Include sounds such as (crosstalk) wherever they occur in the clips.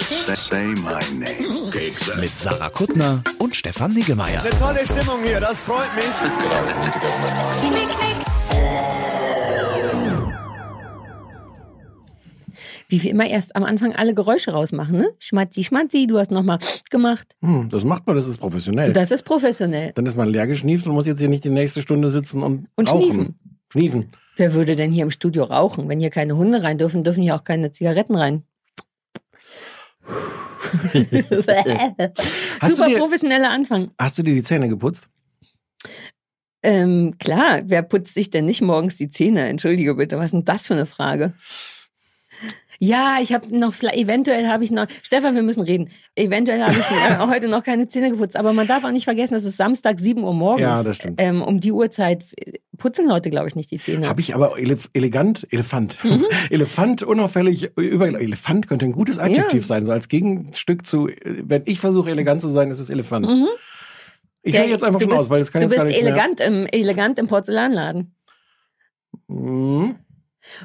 Say my name. mit Sarah Kuttner und Stefan Niggemeier. Tolle Stimmung hier, das freut mich. Wie wir immer erst am Anfang alle Geräusche rausmachen, ne? Schmatzi, schmatzi, du hast nochmal gemacht. Hm, das macht man, das ist professionell. Das ist professionell. Dann ist man leer geschnieft und muss jetzt hier nicht die nächste Stunde sitzen und, Und rauchen. schniefen. Schniefen. Wer würde denn hier im Studio rauchen? Wenn hier keine Hunde rein dürfen, dürfen hier auch keine Zigaretten rein. Super dir- professioneller Anfang. Hast du dir die Zähne geputzt? Ähm, klar, wer putzt sich denn nicht morgens die Zähne? Entschuldige bitte, was ist denn das für eine Frage? Ja, ich habe noch, eventuell habe ich noch, Stefan, wir müssen reden. Eventuell habe ich äh, (laughs) heute noch keine Zähne geputzt, aber man darf auch nicht vergessen, es ist Samstag 7 Uhr morgens. Ja, das stimmt. Ähm, um die Uhrzeit putzen Leute, glaube ich, nicht die Zähne. Habe ich aber ele elegant, Elefant. Mhm. (laughs) Elefant unauffällig, über Elefant könnte ein gutes Adjektiv Ja. sein, so als Gegenstück zu, äh, wenn ich versuche elegant zu sein, ist es Elefant. Ich Ja, höre jetzt einfach Mhm. du schon bist, aus, weil es kann Du jetzt bist gar nichts elegant im, elegant im Porzellanladen. mehr.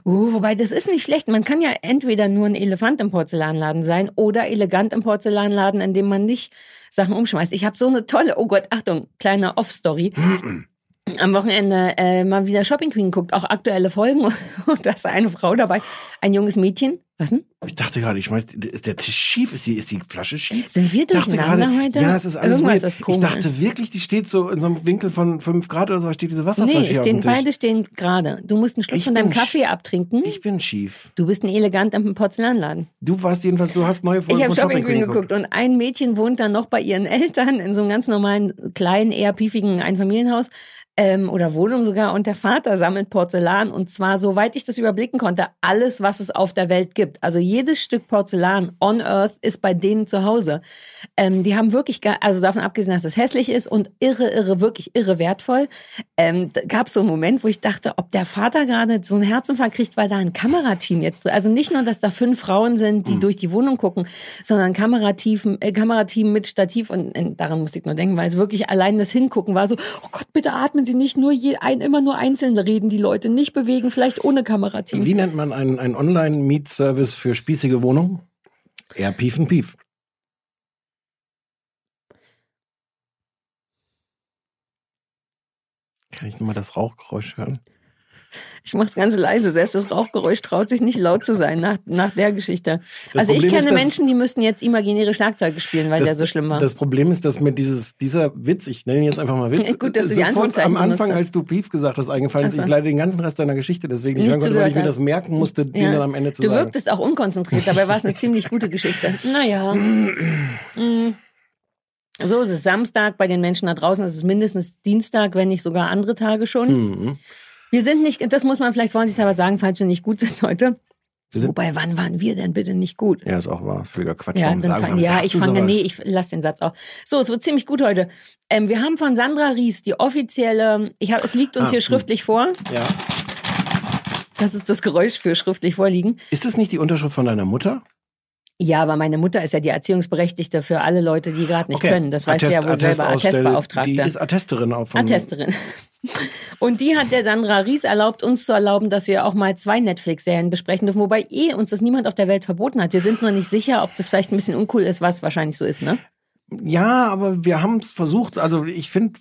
Uh, wobei, das ist nicht schlecht. Man kann ja entweder nur ein Elefant im Porzellanladen sein oder elegant im Porzellanladen, in dem man nicht Sachen umschmeißt. Ich habe so eine tolle, oh Gott, Achtung, kleine Off-Story. (clears throat) Am Wochenende äh, mal wieder Shopping Queen guckt, auch aktuelle Folgen (laughs) und da ist eine Frau dabei, ein junges Mädchen. Was denn? Ich dachte gerade, ich schmeiß, ist der Tisch schief? Ist die, ist die Flasche schief? Sind wir durcheinander gerade, heute? Ja, es ist alles Irgendwas ist komisch. Ich dachte wirklich, die steht so in so einem Winkel von 5 Grad oder so, steht diese Wasserflasche nee, stehen, auf dem Tisch. beide stehen gerade. Du musst einen Schluck Ich von deinem Kaffee abtrinken. Ich bin schief. du bist ein elegant im Porzellanladen. Du warst jedenfalls, du hast neue Folgen Ich habe Shopping Queen geguckt und ein Mädchen wohnt dann noch bei ihren (laughs) Eltern in so einem ganz normalen, kleinen, eher piefigen Einfamilienhaus ähm, oder Wohnung sogar. Und der Vater sammelt Porzellan und zwar, soweit ich das überblicken konnte, alles, was es auf der Welt gibt. Also jedes Stück Porzellan on Earth ist bei denen zu Hause. Ähm, die haben wirklich, also davon abgesehen, dass es hässlich ist und irre, irre, wirklich irre wertvoll, ähm, gab es so einen Moment, wo ich dachte, ob der Vater gerade so einen Herzinfarkt kriegt, weil da ein Kamerateam jetzt drin Also nicht nur, dass da fünf Frauen sind, die durch die Wohnung gucken, sondern Kamerateam, äh, Kamerateam mit Stativ und äh, daran musste ich nur denken, weil es wirklich allein das Hingucken war so, oh Gott, bitte atmen Sie nicht nur je, ein, immer nur einzeln reden, die Leute nicht bewegen, vielleicht ohne Kamerateam. Wie nennt man einen, einen Online-Meet-Service für spießige Wohnungen? Eher Pief und Pief. Kann ich nochmal das Rauchgeräusch hören? Ich mach's ganz leise, selbst das Rauchgeräusch traut sich nicht laut zu sein nach, nach der Geschichte. Das also ich Problem ist, kenne dass- Menschen, die müssten jetzt imaginäre Schlagzeuge spielen, weil das, der so schlimm war. Das Problem ist, dass mir dieses, dieser Witz, ich nenne ihn jetzt einfach mal (laughs) Witz, Gut, du sofort am Anfang, als du Pief gesagt hast, eingefallen ist. Ach so. Ich leider den ganzen Rest deiner Geschichte deswegen nicht hören konnte, weil ich mir das merken musste, den Ja. dann am Ende zu du sagen. wirktest auch unkonzentriert, dabei war es eine ziemlich gute Geschichte. Naja. (clears throat) Mm. So ist es Samstag, bei den Menschen da draußen ist es mindestens Dienstag, wenn nicht sogar andere Tage schon. Mhm. Wir sind nicht, das muss man vielleicht vorsichtshalber sagen, falls wir nicht gut sind heute. Wobei, wann waren wir denn bitte nicht gut? Ja, ist auch wahr. Völliger Quatsch. Ja, dann fang, ja ich fange, nee, ich lass den Satz auch. So, es wird ziemlich gut heute. Ähm, wir haben von Sandra Ries die offizielle, ich hab, es liegt uns Ah, hier hm. schriftlich vor. Ja. Das ist das Geräusch für schriftlich vorliegen. Ist das nicht die Unterschrift von deiner Mutter? Ja, aber meine Mutter ist ja die Erziehungsberechtigte für alle Leute, die gerade nicht können. Das weißt du ja wohl selber, Attestausstelle- Attestbeauftragte. Die ist Attesterin auch von. Attesterin. Und die hat der Sandra Ries erlaubt, uns zu erlauben, dass wir auch mal zwei Netflix-Serien besprechen dürfen, wobei eh uns das niemand auf der Welt verboten hat. Wir sind nur nicht sicher, ob das vielleicht ein bisschen uncool ist, was wahrscheinlich so ist, ne? Ja, aber wir haben es versucht. Also ich finde,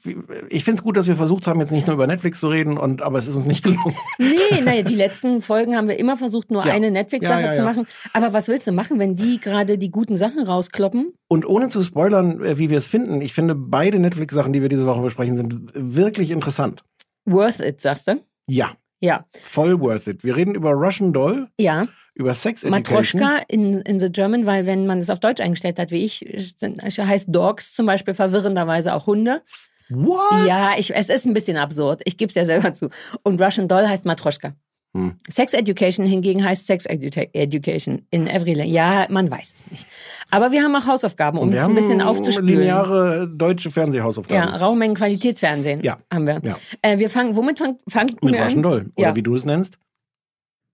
ich finde es gut, dass wir versucht haben, jetzt nicht nur über Netflix zu reden, und aber es ist uns nicht gelungen. (laughs) Nee, naja, die letzten Folgen haben wir immer versucht, nur Ja. eine Netflix-Sache Ja, ja, zu machen. Aber was willst du machen, wenn die gerade die guten Sachen rauskloppen? Und ohne zu spoilern, äh, wie wir es finden, ich finde beide Netflix-Sachen, die wir diese Woche besprechen, sind wirklich interessant. Worth it, sagst du? Ja, Ja. voll worth it. Wir reden über Russian Doll, Ja. Über Sex Education. Matroschka in, in the German, weil wenn man es auf Deutsch eingestellt hat, wie ich, heißt Dogs zum Beispiel verwirrenderweise auch Hunde. What? Ja, ich, es ist ein bisschen absurd. Ich gebe es ja selber zu. Und Russian Doll heißt Matroschka. Hm. Sex Education hingegen heißt Sex Edu Education in every language. Ja, man weiß es nicht. Aber wir haben auch Hausaufgaben, um es ein bisschen haben aufzuspülen. lineare deutsche Fernsehhausaufgaben. Ja, Raummengen Qualitätsfernsehen Ja. haben wir. Ja. Äh, wir fangen, womit fangen fang Mit wir Russian an? Doll. Oder Ja. wie du es nennst.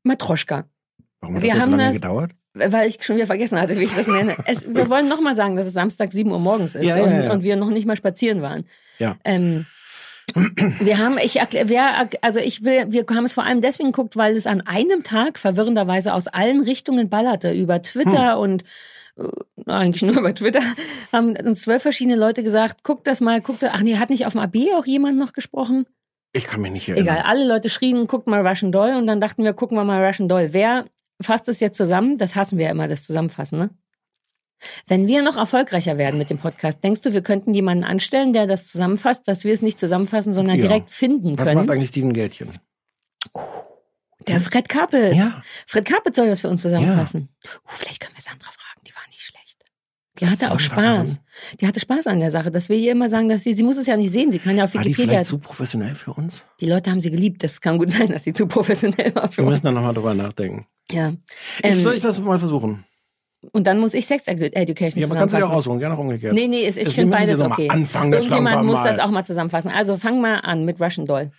Matroschka. Warum hat Wir das jetzt so haben lange das- gedauert? Weil ich schon wieder vergessen hatte, wie ich das nenne. Es, (laughs) wir wollen noch mal sagen, dass es Samstag 7 Uhr morgens ist Ja, ja, und, ja. und wir noch nicht mal spazieren waren. Ja. Ähm, wir haben, ich wer, also ich will, wir haben es vor allem deswegen geguckt, weil es an einem Tag verwirrenderweise aus allen Richtungen ballerte. Über Twitter und äh, eigentlich nur über Twitter haben uns zwölf verschiedene Leute gesagt, guck das mal, guck das. Ach nee, hat nicht auf dem AB auch jemand noch gesprochen? Ich kann mich nicht erinnern. Egal, alle Leute schrien, guckt mal Russian Doll und dann dachten wir, gucken wir mal Russian Doll. Wer fasst es jetzt zusammen? Das hassen wir ja immer, das Zusammenfassen, ne? Wenn wir noch erfolgreicher werden mit dem Podcast, denkst du, wir könnten jemanden anstellen, der das zusammenfasst, dass wir es nicht zusammenfassen, sondern Ja. direkt finden Was können? macht eigentlich Steven Gätchen? Der Fred Kappelt. Ja. Fred Kappelt soll das für uns zusammenfassen. Uh, vielleicht können wir Sandra fragen, die war nicht schlecht. Die hatte auch. Spaß. Die hatte Spaß an der Sache, dass wir ihr immer sagen, dass sie, sie muss es ja nicht sehen, sie kann ja auf War die Wikipedia. vielleicht zu professionell für uns? Die Leute haben sie geliebt, das kann gut sein, dass sie zu professionell war für Wir uns. müssen da nochmal drüber nachdenken. Ja. Ich, Ähm, soll ich das mal versuchen? Und dann muss ich Sex Edu- Education Ja, man kann es ja auch aussuchen, gerne auch umgekehrt. Nee, nee, ist, ich finde beides mal okay. anfangen, Irgendjemand muss mal. das auch mal zusammenfassen. Also fang mal an mit Russian Doll.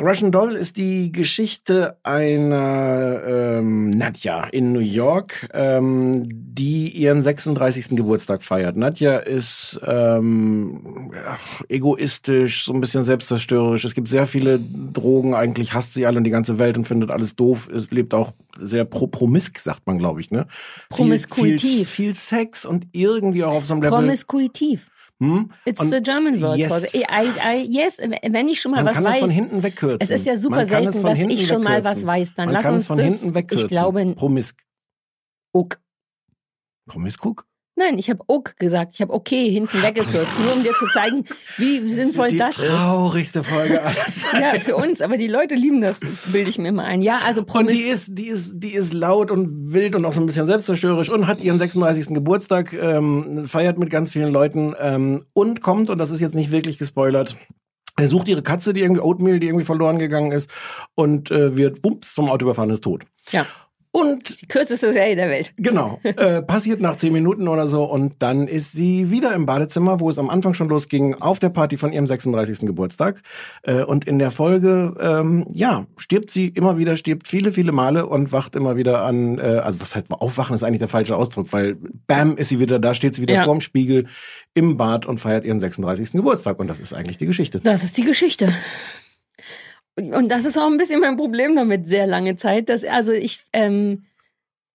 Russian Doll ist die Geschichte einer ähm, Nadja in New York, ähm, die ihren 36. Geburtstag feiert. Nadja ist ähm, ja, egoistisch, so ein bisschen selbstzerstörerisch. Es gibt sehr viele Drogen, eigentlich hasst sie alle und die ganze Welt und findet alles doof. Es lebt auch sehr pro promisk, sagt man, glaube ich. Ne? Promiskuitiv. Viel, viel, viel Sex und irgendwie auch auf so einem Level. Promiskuitiv. Hm? It's Und the German word yes. for the, I, I, yes, wenn ich schon mal Man was kann weiß. es von hinten wegkürzen. Es ist ja super Man kann selten, dass ich schon mal was wegkürzen. weiß. Dann Man lass kann uns es von das. hinten wegkürzen. Ich glaube, Promisk. ok. Promiskuk? Nein, ich habe ok gesagt. Ich habe okay hinten weggekürzt, nur um dir zu zeigen, wie sinnvoll die das ist. traurigste Folge aller Zeiten. (laughs) Ja, für uns, aber die Leute lieben das, bilde ich mir mal ein. Ja, also Und Promis die ist, die ist, die ist laut und wild und auch so ein bisschen selbstzerstörerisch und hat ihren 36. Geburtstag, ähm, feiert mit ganz vielen Leuten ähm, und kommt, und das ist jetzt nicht wirklich gespoilert, er sucht ihre Katze, die irgendwie Oatmeal, die irgendwie verloren gegangen ist und äh, wird bumps vom Auto überfahren, ist tot. Ja, Und die kürzeste Serie der Welt. Genau. (laughs) äh, passiert nach zehn Minuten oder so und dann ist sie wieder im Badezimmer, wo es am Anfang schon losging, auf der Party von ihrem 36. Geburtstag. Äh, und in der Folge, ähm, ja, stirbt sie immer wieder, stirbt viele, viele Male und wacht immer wieder an, äh, also was heißt aufwachen ist eigentlich der falsche Ausdruck, weil bam ist sie wieder da, steht sie wieder Ja. vorm Spiegel im Bad und feiert ihren 36. Geburtstag. Und das ist eigentlich die Geschichte. Das ist die Geschichte. Und das ist auch ein bisschen mein Problem damit, sehr lange Zeit. Dass, also ich, ähm,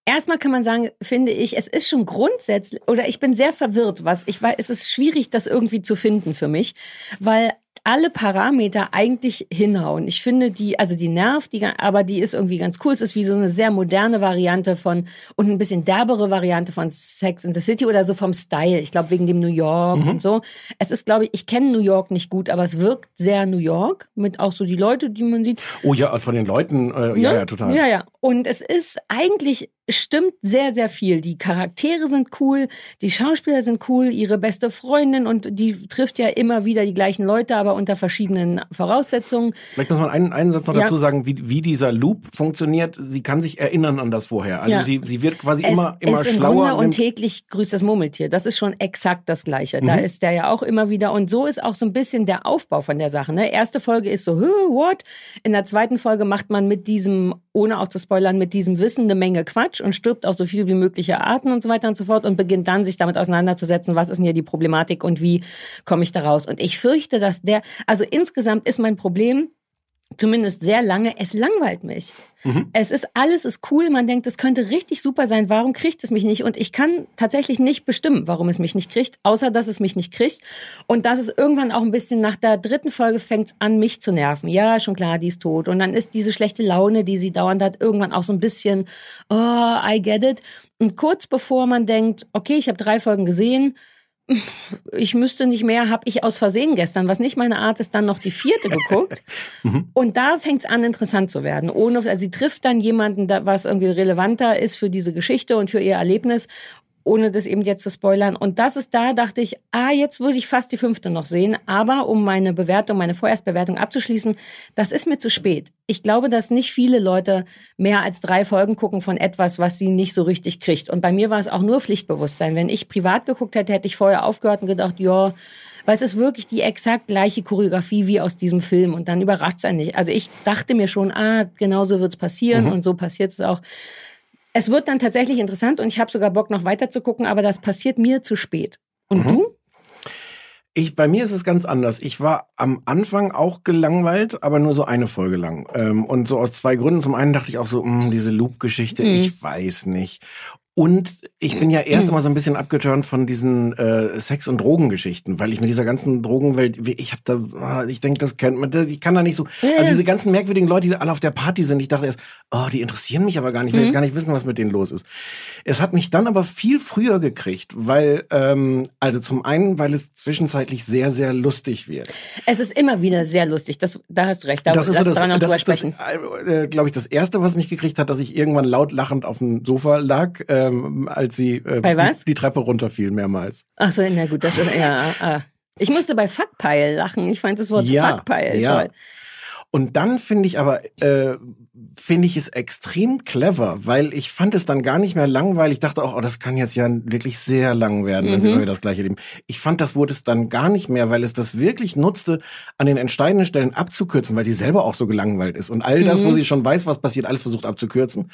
erstmal kann man sagen, finde ich, es ist schon grundsätzlich, oder ich bin sehr verwirrt, was ich weiß, es ist schwierig, das irgendwie zu finden für mich, weil alle Parameter eigentlich hinhauen. Ich finde die, also die nervt, die, aber die ist irgendwie ganz cool. Es ist wie so eine sehr moderne Variante von und ein bisschen derbere Variante von Sex in the City oder so vom Style. Ich glaube wegen dem New York und so. Es ist, glaube ich, ich kenne New York nicht gut, aber es wirkt sehr New York mit auch so die Leute, die man sieht. Oh ja, von den Leuten, äh, ja, Ne? ja, total. Ja, ja. Und es ist eigentlich stimmt sehr, sehr viel. Die Charaktere sind cool, die Schauspieler sind cool, ihre beste Freundin und die trifft ja immer wieder die gleichen Leute, aber unter verschiedenen Voraussetzungen. Vielleicht muss man einen, einen Satz noch Ja. dazu sagen, wie, wie dieser Loop funktioniert. Sie kann sich erinnern an das vorher. Also Ja. sie, sie wird quasi Es immer, immer im schlauer. Grunde und täglich grüßt das Murmeltier. Das ist schon exakt das Gleiche. Da Mhm. ist der ja auch immer wieder. Und so ist auch so ein bisschen der Aufbau von der Sache. Ne? Erste Folge ist so, "Huh, what? In der zweiten Folge macht man mit diesem, ohne auch zu spoilern, mit diesem Wissen eine Menge Quatsch und stirbt auch so viel wie mögliche Arten und so weiter und so fort und beginnt dann sich damit auseinanderzusetzen, was ist denn hier die Problematik und wie komme ich da raus. Und ich fürchte, dass der, also insgesamt ist mein Problem, zumindest sehr lange, es langweilt mich. Es ist alles ist cool, man denkt, es könnte richtig super sein, warum kriegt es mich nicht? Und ich kann tatsächlich nicht bestimmen, warum es mich nicht kriegt, außer dass es mich nicht kriegt. Und dass es irgendwann auch ein bisschen nach der dritten Folge fängt es an, mich zu nerven. Ja, schon klar, die ist tot. Und dann ist diese schlechte Laune, die sie dauernd hat, irgendwann auch so ein bisschen, oh, I get it. Und kurz bevor man denkt, okay, ich habe drei Folgen gesehen, ich müsste nicht mehr, habe ich aus Versehen gestern, was nicht meine Art ist, dann noch die vierte geguckt. (laughs) Und da fängt es an, interessant zu werden. Ohne, also sie trifft dann jemanden, was irgendwie relevanter ist für diese Geschichte und für ihr Erlebnis. Ohne das eben jetzt zu spoilern. Und das ist da, dachte ich, ah, jetzt würde ich fast die fünfte noch sehen. Aber um meine Bewertung, meine Vorerstbewertung abzuschließen, das ist mir zu spät. Ich glaube, dass nicht viele Leute mehr als drei Folgen gucken von etwas, was sie nicht so richtig kriegt. Und bei mir war es auch nur Pflichtbewusstsein. Wenn ich privat geguckt hätte, hätte ich vorher aufgehört und gedacht, ja, weil es ist wirklich die exakt gleiche Choreografie wie aus diesem Film und dann überrascht es einen nicht. Also ich dachte mir schon, ah, genau so wird es passieren Mhm. und so passiert es auch. Es wird dann tatsächlich interessant und ich habe sogar Bock noch weiter zu gucken, aber das passiert mir zu spät. Und Mhm. du? Ich, bei mir ist es ganz anders. Ich war am Anfang auch gelangweilt, aber nur so eine Folge lang. Ähm, und so aus zwei Gründen. Zum einen dachte ich auch so, mh, diese Loop-Geschichte, Mhm. ich weiß nicht. Und ich bin ja (clears throat) erst einmal so ein bisschen abgeturnt von diesen äh, Sex- und Drogengeschichten, weil ich mit dieser ganzen Drogenwelt, wie- ich habe da, ah, ich denke, das kennt man, das- ich kann da nicht so, also diese ganzen merkwürdigen Leute, die alle auf der Party sind, ich dachte erst, oh, die interessieren mich aber gar nicht, ich will jetzt gar nicht wissen, was mit denen los ist. Es hat mich dann aber viel früher gekriegt, weil, ähm, also zum einen, weil es zwischenzeitlich sehr, sehr lustig wird. Es ist immer wieder sehr lustig. Das, da hast du recht. Da das ist so das, das, ist das sprechen. äh, glaube ich, das erste, was mich gekriegt hat, dass ich irgendwann laut lachend auf dem Sofa lag, ähm, als sie äh, was? Die, die Treppe runterfiel mehrmals. Ach so, na gut, das ist, ja, ah. Ich musste bei Fuckpile lachen. Ich fand das Wort Ja, Fuckpile ja. toll. Und dann finde ich aber, äh, finde ich es extrem clever, weil ich fand es dann gar nicht mehr langweilig. Ich dachte auch, oh, das kann jetzt ja wirklich sehr lang werden, wenn Mhm. wir das gleiche leben. Ich fand, das wurde es dann gar nicht mehr, weil es das wirklich nutzte, an den entscheidenden Stellen abzukürzen, weil sie selber auch so gelangweilt ist. Und all das, wo Mhm. sie schon weiß, was passiert, alles versucht abzukürzen.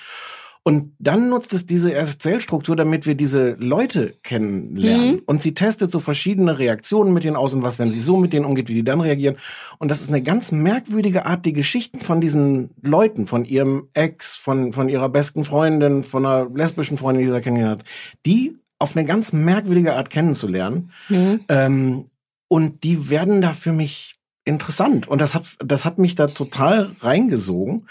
Und dann nutzt es diese Erzählstruktur, damit wir diese Leute kennenlernen. Mhm. Und sie testet so verschiedene Reaktionen mit denen aus und was, wenn sie so mit denen umgeht, wie die dann reagieren. Und das ist eine ganz merkwürdige Art, die Geschichten von diesen Leuten, von ihrem Ex, von, von ihrer besten Freundin, von einer lesbischen Freundin, die sie da kennengelernt hat, die auf eine ganz merkwürdige Art kennenzulernen. Mhm. Ähm, und die werden da für mich interessant. Und das hat, das hat mich da total reingesogen.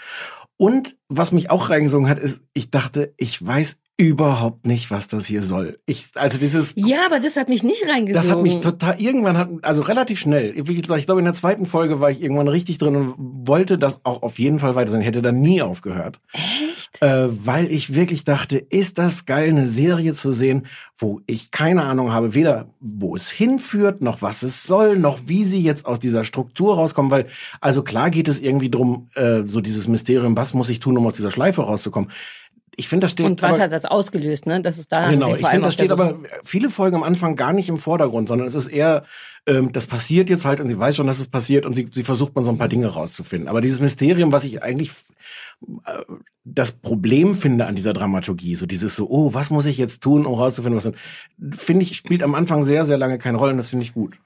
Und was mich auch reingesogen hat, ist, ich dachte, ich weiß überhaupt nicht, was das hier soll. Ich, also dieses, Ja, aber das hat mich nicht reingesogen. das hat mich total, irgendwann hat, also relativ schnell, wie gesagt, ich glaube, in der zweiten Folge war ich irgendwann richtig drin und wollte das auch auf jeden Fall weiter sein. Ich hätte da nie aufgehört. Echt? Äh, weil ich wirklich dachte, ist das geil, eine Serie zu sehen, wo ich keine Ahnung habe, weder wo es hinführt, noch was es soll, noch wie sie jetzt aus dieser Struktur rauskommen, weil, also klar geht es irgendwie drum, äh, so dieses Mysterium, was muss ich tun, um aus dieser Schleife rauszukommen. Ich finde, das steht Und was aber, hat das ausgelöst, ne? Das ist da. Genau, ich finde, das steht aber viele Folgen am Anfang gar nicht im Vordergrund, sondern es ist eher, ähm, das passiert jetzt halt und sie weiß schon, dass es passiert und sie, sie versucht man so ein paar Dinge rauszufinden. Aber dieses Mysterium, was ich eigentlich äh, das Problem finde an dieser Dramaturgie, so dieses so, oh, was muss ich jetzt tun, um rauszufinden, was, finde ich, spielt am Anfang sehr, sehr lange keine Rolle und das finde ich gut.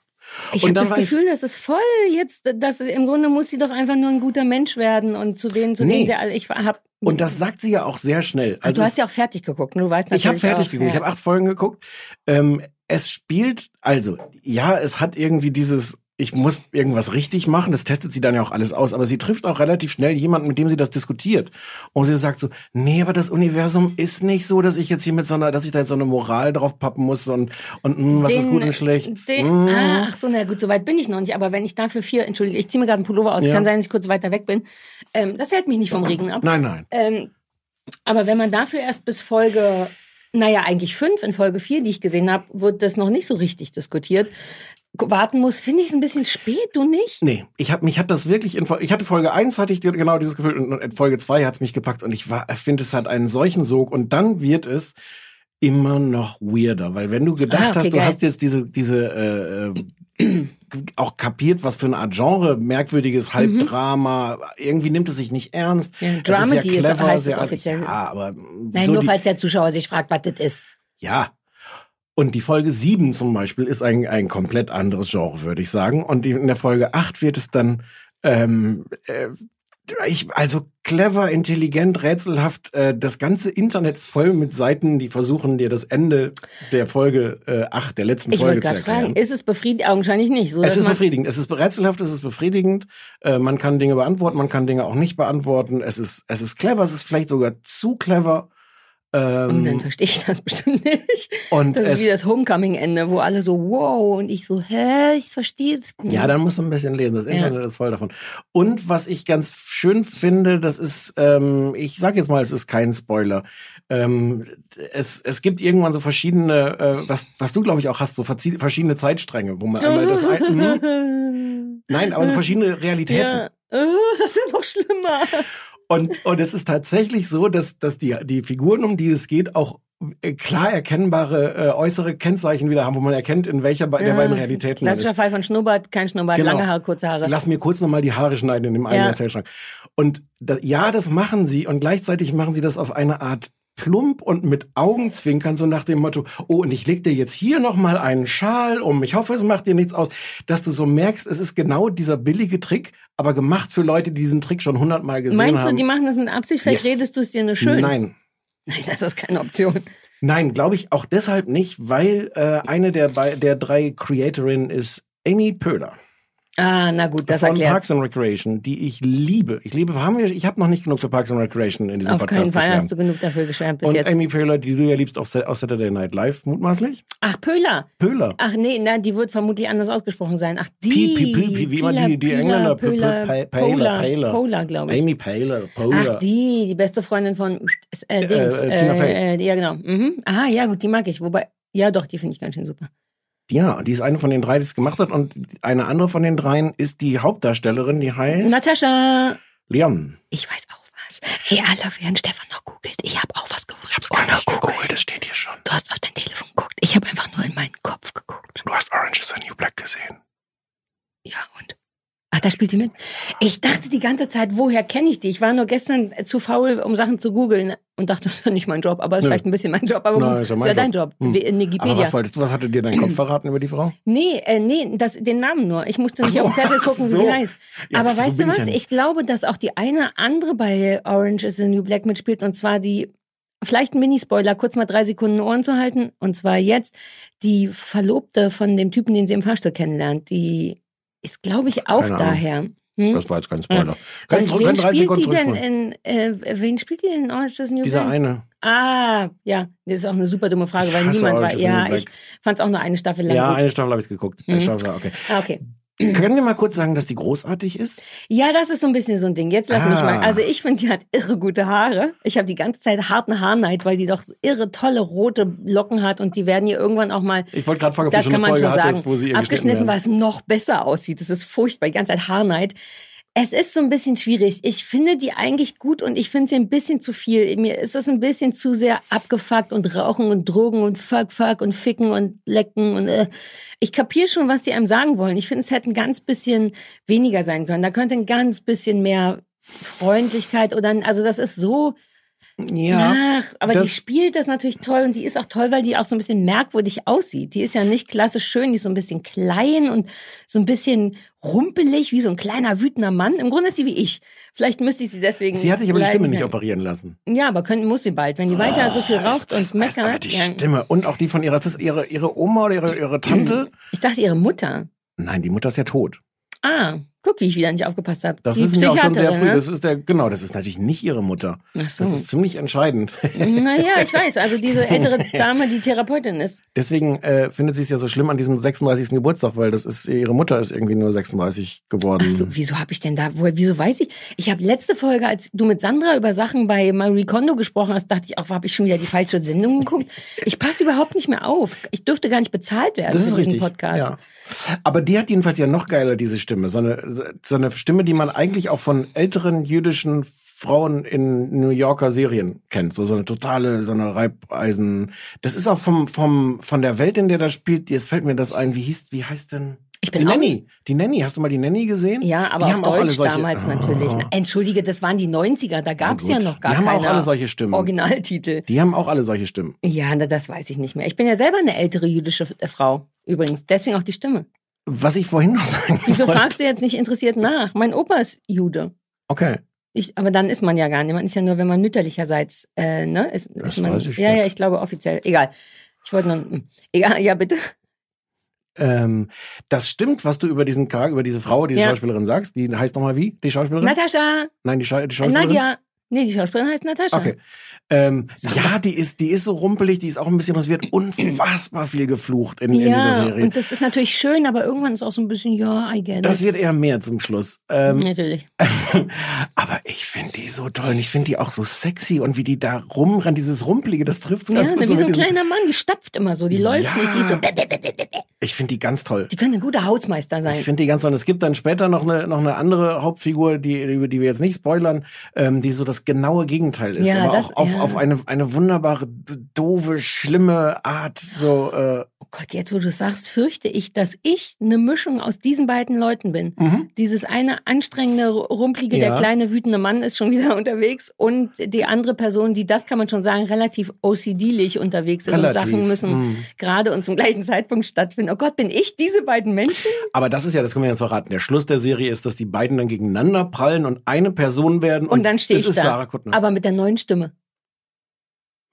Ich habe das ich- Gefühl, das ist voll jetzt, dass im Grunde muss sie doch einfach nur ein guter Mensch werden und zu denen, zu Nee. denen sie alle, ich hab. Und das sagt sie ja auch sehr schnell. also du hast ja auch fertig geguckt, ne? du weißt natürlich Ich habe fertig auch, geguckt. Ich ja. habe acht Folgen geguckt. Ähm, es spielt, also, ja, es hat irgendwie dieses, ich muss irgendwas richtig machen. Das testet sie dann ja auch alles aus. Aber sie trifft auch relativ schnell jemanden, mit dem sie das diskutiert. Und sie sagt so, nee, aber das Universum ist nicht so, dass ich jetzt hier mit so einer, dass ich da jetzt so eine Moral drauf pappen muss und, und mh, was ist Den- gut und schlecht. Den, Mm. ach so, na gut, so weit bin ich noch nicht. Aber wenn ich dafür vier, entschuldige, ich ziehe mir gerade einen Pullover aus, Ja. kann sein, dass ich kurz weiter weg bin. Ähm, das hält mich nicht vom Regen ab. Nein, nein. Ähm, aber wenn man dafür erst bis Folge, naja, eigentlich fünf, in Folge vier, die ich gesehen habe, wird das noch nicht so richtig diskutiert. Warten muss, finde ich es ein bisschen spät, du nicht? Nee, ich hab, mich hat das wirklich in ich hatte Folge 1 hatte ich genau dieses Gefühl und in Folge 2 hat's mich gepackt und ich war, finde, es hat einen solchen Sog und dann wird es immer noch weirder, weil wenn du gedacht Ah, okay, hast, du geil. hast jetzt diese, diese, äh, äh, auch kapiert, was für eine Art Genre, merkwürdiges Halbdrama, irgendwie nimmt es sich nicht ernst. Mhm. Ja, Es ist Dramedy sehr ist- clever, heißt es sehr, offiziell. Ja, aber Nein, so nur die, falls der Zuschauer sich fragt, was das ist. ja. Und die Folge 7 zum Beispiel ist ein, ein komplett anderes Genre, würde ich sagen. Und in der Folge 8 wird es dann, ähm, äh, ich, also clever, intelligent, rätselhaft. Äh, das ganze Internet ist voll mit Seiten, die versuchen dir das Ende der Folge äh, 8, der letzten Ich Folge wollte zu gerade erklären. fragen, ist es befriedigend? Augenscheinlich nicht. So, Es ist befriedigend. Es ist rätselhaft, es ist befriedigend. Äh, man kann Dinge beantworten, man kann Dinge auch nicht beantworten. Es ist, es ist clever, es ist vielleicht sogar zu clever. Und dann Ähm, verstehe ich das (laughs) bestimmt nicht. und Das ist wie das Homecoming-Ende, wo alle so, wow, und ich so, hä, ich verstehe das nicht. Ja, dann musst du ein bisschen lesen. Das Ja. Internet ist voll davon. Und was ich ganz schön finde, das ist, ähm, ich sag jetzt mal, es ist kein Spoiler. Ähm, es, es gibt irgendwann so verschiedene, äh, was, was du glaube ich auch hast, so verschiedene Zeitstränge, wo man einmal das ein, (laughs) hm, Nein, aber so verschiedene Realitäten. ja. Oh, (laughs) das ist ja noch schlimmer. Und, und es ist tatsächlich so, dass, dass die, die Figuren, um die es geht, auch äh, klar erkennbare äh, äußere Kennzeichen wieder haben, wo man erkennt, in welcher be- der beiden Realitäten man ist. Klassischer Fall von Schnurrbart, kein Schnurrbart, Genau. lange Haare, kurze Haare. Lass mir kurz nochmal die Haare schneiden in dem einen Ja. Erzählschrank. Und da, ja, das machen sie und gleichzeitig machen sie das auf eine Art plump und mit Augenzwinkern, so nach dem Motto, oh, und ich leg dir jetzt hier nochmal einen Schal um, ich hoffe, es macht dir nichts aus, dass du so merkst, es ist genau dieser billige Trick, aber gemacht für Leute, die diesen Trick schon hundertmal gesehen Meinst haben. du, die machen das mit Absicht? Vielleicht Yes. redest du es dir nur schön. Nein. Nein, das ist keine Option. Nein, glaube ich auch deshalb nicht, weil äh, eine der, der drei Creatorinnen ist Amy Pöhler. Ah, na gut, das von erklärt. Parks and Recreation, die ich liebe. Ich liebe, haben wir, ich habe noch nicht genug für Parks and Recreation in diesem Auf keinen Podcast Fall geschwärmt. hast du genug dafür geschwärmt bis Und jetzt. Amy Poehler, die du ja liebst auf, Sa- auf Saturday Night Live, mutmaßlich? Ach, Pöhler. Poehler. Ach nee, na, die wird vermutlich anders ausgesprochen sein. Ach, die. Pi- pi- pi- pi- wie immer die- die Engländer, P- P- Pöhler, Pöhler. Pöhler, glaube ich. Amy Poehler, Poehler. Ach, die, die beste Freundin von äh, Dings. äh, Tina Fey. äh, ja, genau. Mhm. Aha, ja, gut, die mag ich. Wobei, ja doch, die finde ich ganz schön super. Ja, die ist eine von den drei, die es gemacht hat. Und eine andere von den dreien ist die Hauptdarstellerin, die heißt Natascha. Leon. Ich weiß auch was. Hey, alle, während Stefan noch googelt. Ich habe auch was gegoogelt. Ich Oh, nicht gegoogelt, das steht hier schon. Du hast auf dein Telefon geguckt. Ich habe einfach nur in meinen Kopf geguckt. Du hast Orange is the New Black gesehen. Ja, und? Ach, da spielt die mit? Ich dachte die ganze Zeit, woher kenne ich die? Ich war nur gestern zu faul, um Sachen zu googeln und dachte, (laughs) das ist ja nicht mein Job, aber ist Nö. vielleicht ein bisschen mein Job. Aber Nein, ist ja mein dein Job. Hm. Wie In Aber Wikipedia. was wolltest du, was hatte dir dein Kopf (clears throat) verraten über die Frau? Nee, äh, nee, das, den Namen nur. Ich musste nicht so, auf den Zettel gucken, wie so. die heißt. Ja, Aber so weißt du ich was? ja Ich, nicht. glaube, dass auch die eine andere bei Orange is the New Black mitspielt und zwar die, vielleicht ein Mini-Spoiler, kurz mal drei Sekunden Ohren zu halten. Und zwar jetzt die Verlobte von dem Typen, den sie im Fahrstuhl kennenlernt. Die ist, glaube ich, auch Keine daher. Hm? Das war jetzt kein Spoiler. Was, Können, wen spielt die denn in, äh, wen spielt die denn in Orange is New Dieser Black? eine. Ah, ja, das ist auch eine super dumme Frage, weil niemand Orange war. Ja, ich fand es auch nur eine Staffel lang Ja, gut. eine Staffel habe ich geguckt. Eine Mhm. Staffel, okay. Ah, okay. Können wir mal kurz sagen, dass die großartig ist? Ja, das ist so ein bisschen so ein Ding. Jetzt lass mich Ah. mal. Also ich finde, die hat irre gute Haare. Ich habe die ganze Zeit harten Haarneid, weil die doch irre tolle rote Locken hat und die werden ihr irgendwann auch mal. Ich wollte gerade fragen, ob Das du schon kann eine man Folge schon hattest, sagen. wo sie Abgeschnitten, was noch besser aussieht. Das ist furchtbar, die ganze Zeit Haarneid. Es ist so ein bisschen schwierig. Ich finde die eigentlich gut und ich finde sie ein bisschen zu viel. Mir ist das ein bisschen zu sehr abgefuckt und Rauchen und Drogen und Fuck, Fuck und Ficken und Lecken und äh. ich kapiere schon, was die einem sagen wollen. Ich finde, es hätte ein ganz bisschen weniger sein können. Da könnte ein ganz bisschen mehr Freundlichkeit oder also das ist so Ja, Ach, aber die spielt das natürlich toll und die ist auch toll, weil die auch so ein bisschen merkwürdig aussieht. Die ist ja nicht klassisch schön, die ist so ein bisschen klein und so ein bisschen rumpelig, wie so ein kleiner wütender Mann. Im Grunde ist sie wie ich. Vielleicht müsste ich sie deswegen. sie hat sich aber die Stimme nicht operieren lassen. Ja, aber können, muss sie bald. Wenn die weiter so viel Ist raucht und ist aber meckert. die Ja. Stimme und auch die von ihrer, ist das ihre, ihre Oma oder ihre, ihre Tante? Ich dachte, ihre Mutter. Nein, die Mutter ist ja tot. Ah, guck, wie ich wieder nicht aufgepasst habe. Das die wissen wir auch schon sehr früh. ne? Das ist der, genau, das ist natürlich nicht ihre Mutter. Ach so. Das ist ziemlich entscheidend. Naja, ich weiß. Also diese (laughs) ältere Dame, die Therapeutin ist. Deswegen äh, findet sie es ja so schlimm an diesem 36. Geburtstag, weil das ist ihre Mutter ist irgendwie nur 36 geworden. Ach so, wieso habe ich denn da, woher, wieso weiß ich? Ich habe letzte Folge, als du mit Sandra über Sachen bei Marie Kondo gesprochen hast, dachte ich auch, habe ich schon wieder die falsche Sendung geguckt? Ich passe überhaupt nicht mehr auf. Ich dürfte gar nicht bezahlt werden Das für diesen richtig. Podcast. Ja. Aber die hat jedenfalls ja noch geiler, diese Stimme. So eine, so eine Stimme, die man eigentlich auch von älteren jüdischen Frauen in New Yorker Serien kennt. So, so eine totale, so eine Reibeisen. Das ist auch vom, vom, von der Welt, in der das spielt. Jetzt fällt mir das ein. Wie hieß, wie heißt denn? Ich bin die auch- Nanny. Die Nanny. Hast du mal die Nanny gesehen? Ja, aber die auf haben auch alle Deutsch solche, damals natürlich. ne? Entschuldige, das waren die 90er, da gab's ja gut. noch gar Die haben auch keine alle solche Stimmen. Originaltitel. Die haben auch alle solche Stimmen. Ja, das weiß ich nicht mehr. Ich bin ja selber eine ältere jüdische äh, Frau, übrigens. Deswegen auch die Stimme. Was ich vorhin noch (laughs) sagen Wieso wollte. fragst du jetzt nicht interessiert nach? Mein Opa ist Jude. Okay. Ich, aber dann ist man ja gar nicht. Man ist ja nur, wenn man mütterlicherseits, äh, ne? Ist, Das ist man, weiß ich ja, nicht. ja, ich glaube offiziell. Egal. Ich wollte nur, hm. egal, ja, bitte. Ähm, das stimmt, was du über diesen Charakter, über diese Frau, diese Ja. Schauspielerin sagst. Die heißt nochmal wie? Die Schauspielerin? Natascha, Nein, die, Schau die äh, Schauspielerin. Nadja, Nee, die Schauspielerin heißt Natascha. Okay. Ähm, ja, die ist, die ist so rumpelig, die ist auch ein bisschen, es wird unfassbar viel geflucht in, in dieser Ja, Serie. und das ist natürlich schön, aber irgendwann ist auch so ein bisschen, ja, I get Das it. wird eher mehr zum Schluss. Ähm, Natürlich. (laughs) aber ich finde die so toll und ich finde die auch so sexy und wie die da rumrennt, dieses Rumpelige, das trifft Ja, ganz gut. wie so so ein kleiner Mann, die stapft immer so, die läuft Ja. nicht, die ist so, ich finde die ganz toll. die können ein guter Hausmeister Ich sein. finde die ganz toll. Und es gibt dann später noch eine, noch eine andere Hauptfigur, die, über die wir jetzt nicht spoilern, ähm, die so das genaue Gegenteil ist. Ja, aber das- auch auf, ja. auf eine, eine wunderbare, doofe, schlimme Art. So, äh, Oh Gott, jetzt wo du sagst, fürchte ich, dass ich eine Mischung aus diesen beiden Leuten bin. mhm. Dieses eine anstrengende, rumplige, Ja. der kleine, wütende Mann ist schon wieder (laughs) unterwegs und die andere Person, die, das kann man schon sagen, relativ OCD-lich unterwegs ist Relativ, und Sachen müssen mhm. gerade und zum gleichen Zeitpunkt stattfinden. Oh Gott, bin ich diese beiden Menschen? Aber das ist ja, das können wir jetzt verraten. Der Schluss der Serie ist, dass die beiden dann gegeneinander prallen und eine Person werden. Und dann stehe ich da. Sarah Kuttner. Aber mit der neuen Stimme.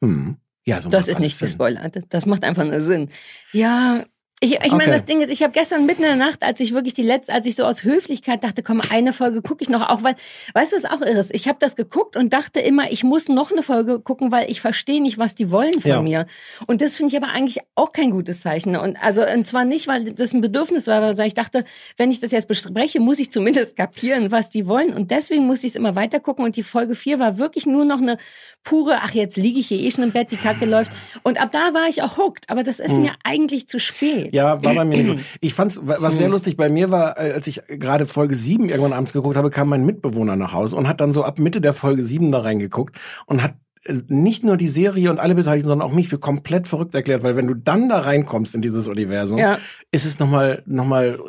hm. Ja, so Das ist nicht gespoilert. Das macht einfach nur Sinn. Ja, ich, ich meine, Okay. das Ding ist, ich habe gestern mitten in der Nacht, als ich wirklich die letzte, als ich so aus Höflichkeit dachte, komm, eine Folge gucke ich noch, auch weil, weißt du, was auch irre ist? Ich habe das geguckt und dachte immer, ich muss noch eine Folge gucken, weil ich verstehe nicht, was die wollen von Ja. mir. Und das finde ich aber eigentlich auch kein gutes Zeichen. Und also, und zwar nicht, weil das ein Bedürfnis war, sondern ich dachte, wenn ich das jetzt bespreche, muss ich zumindest (laughs) kapieren, was die wollen. Und deswegen muss ich es immer weiter gucken. Und die Folge 4 war wirklich nur noch eine pure, ach, jetzt liege ich hier eh schon im Bett, die Kacke läuft. Und ab da war ich auch hooked. Aber das ist mir eigentlich zu spät. Hm. Ja, war bei mir nicht so. Ich fand's, wa- was sehr lustig bei mir war, äh, als ich gerade Folge 7 irgendwann abends geguckt habe, kam mein Mitbewohner nach Hause und hat dann so ab Mitte der Folge 7 da reingeguckt und hat äh, nicht nur die Serie und alle Beteiligten, sondern auch mich für komplett verrückt erklärt, weil wenn du dann da reinkommst in dieses Universum, Ja. ist es nochmal, nochmal,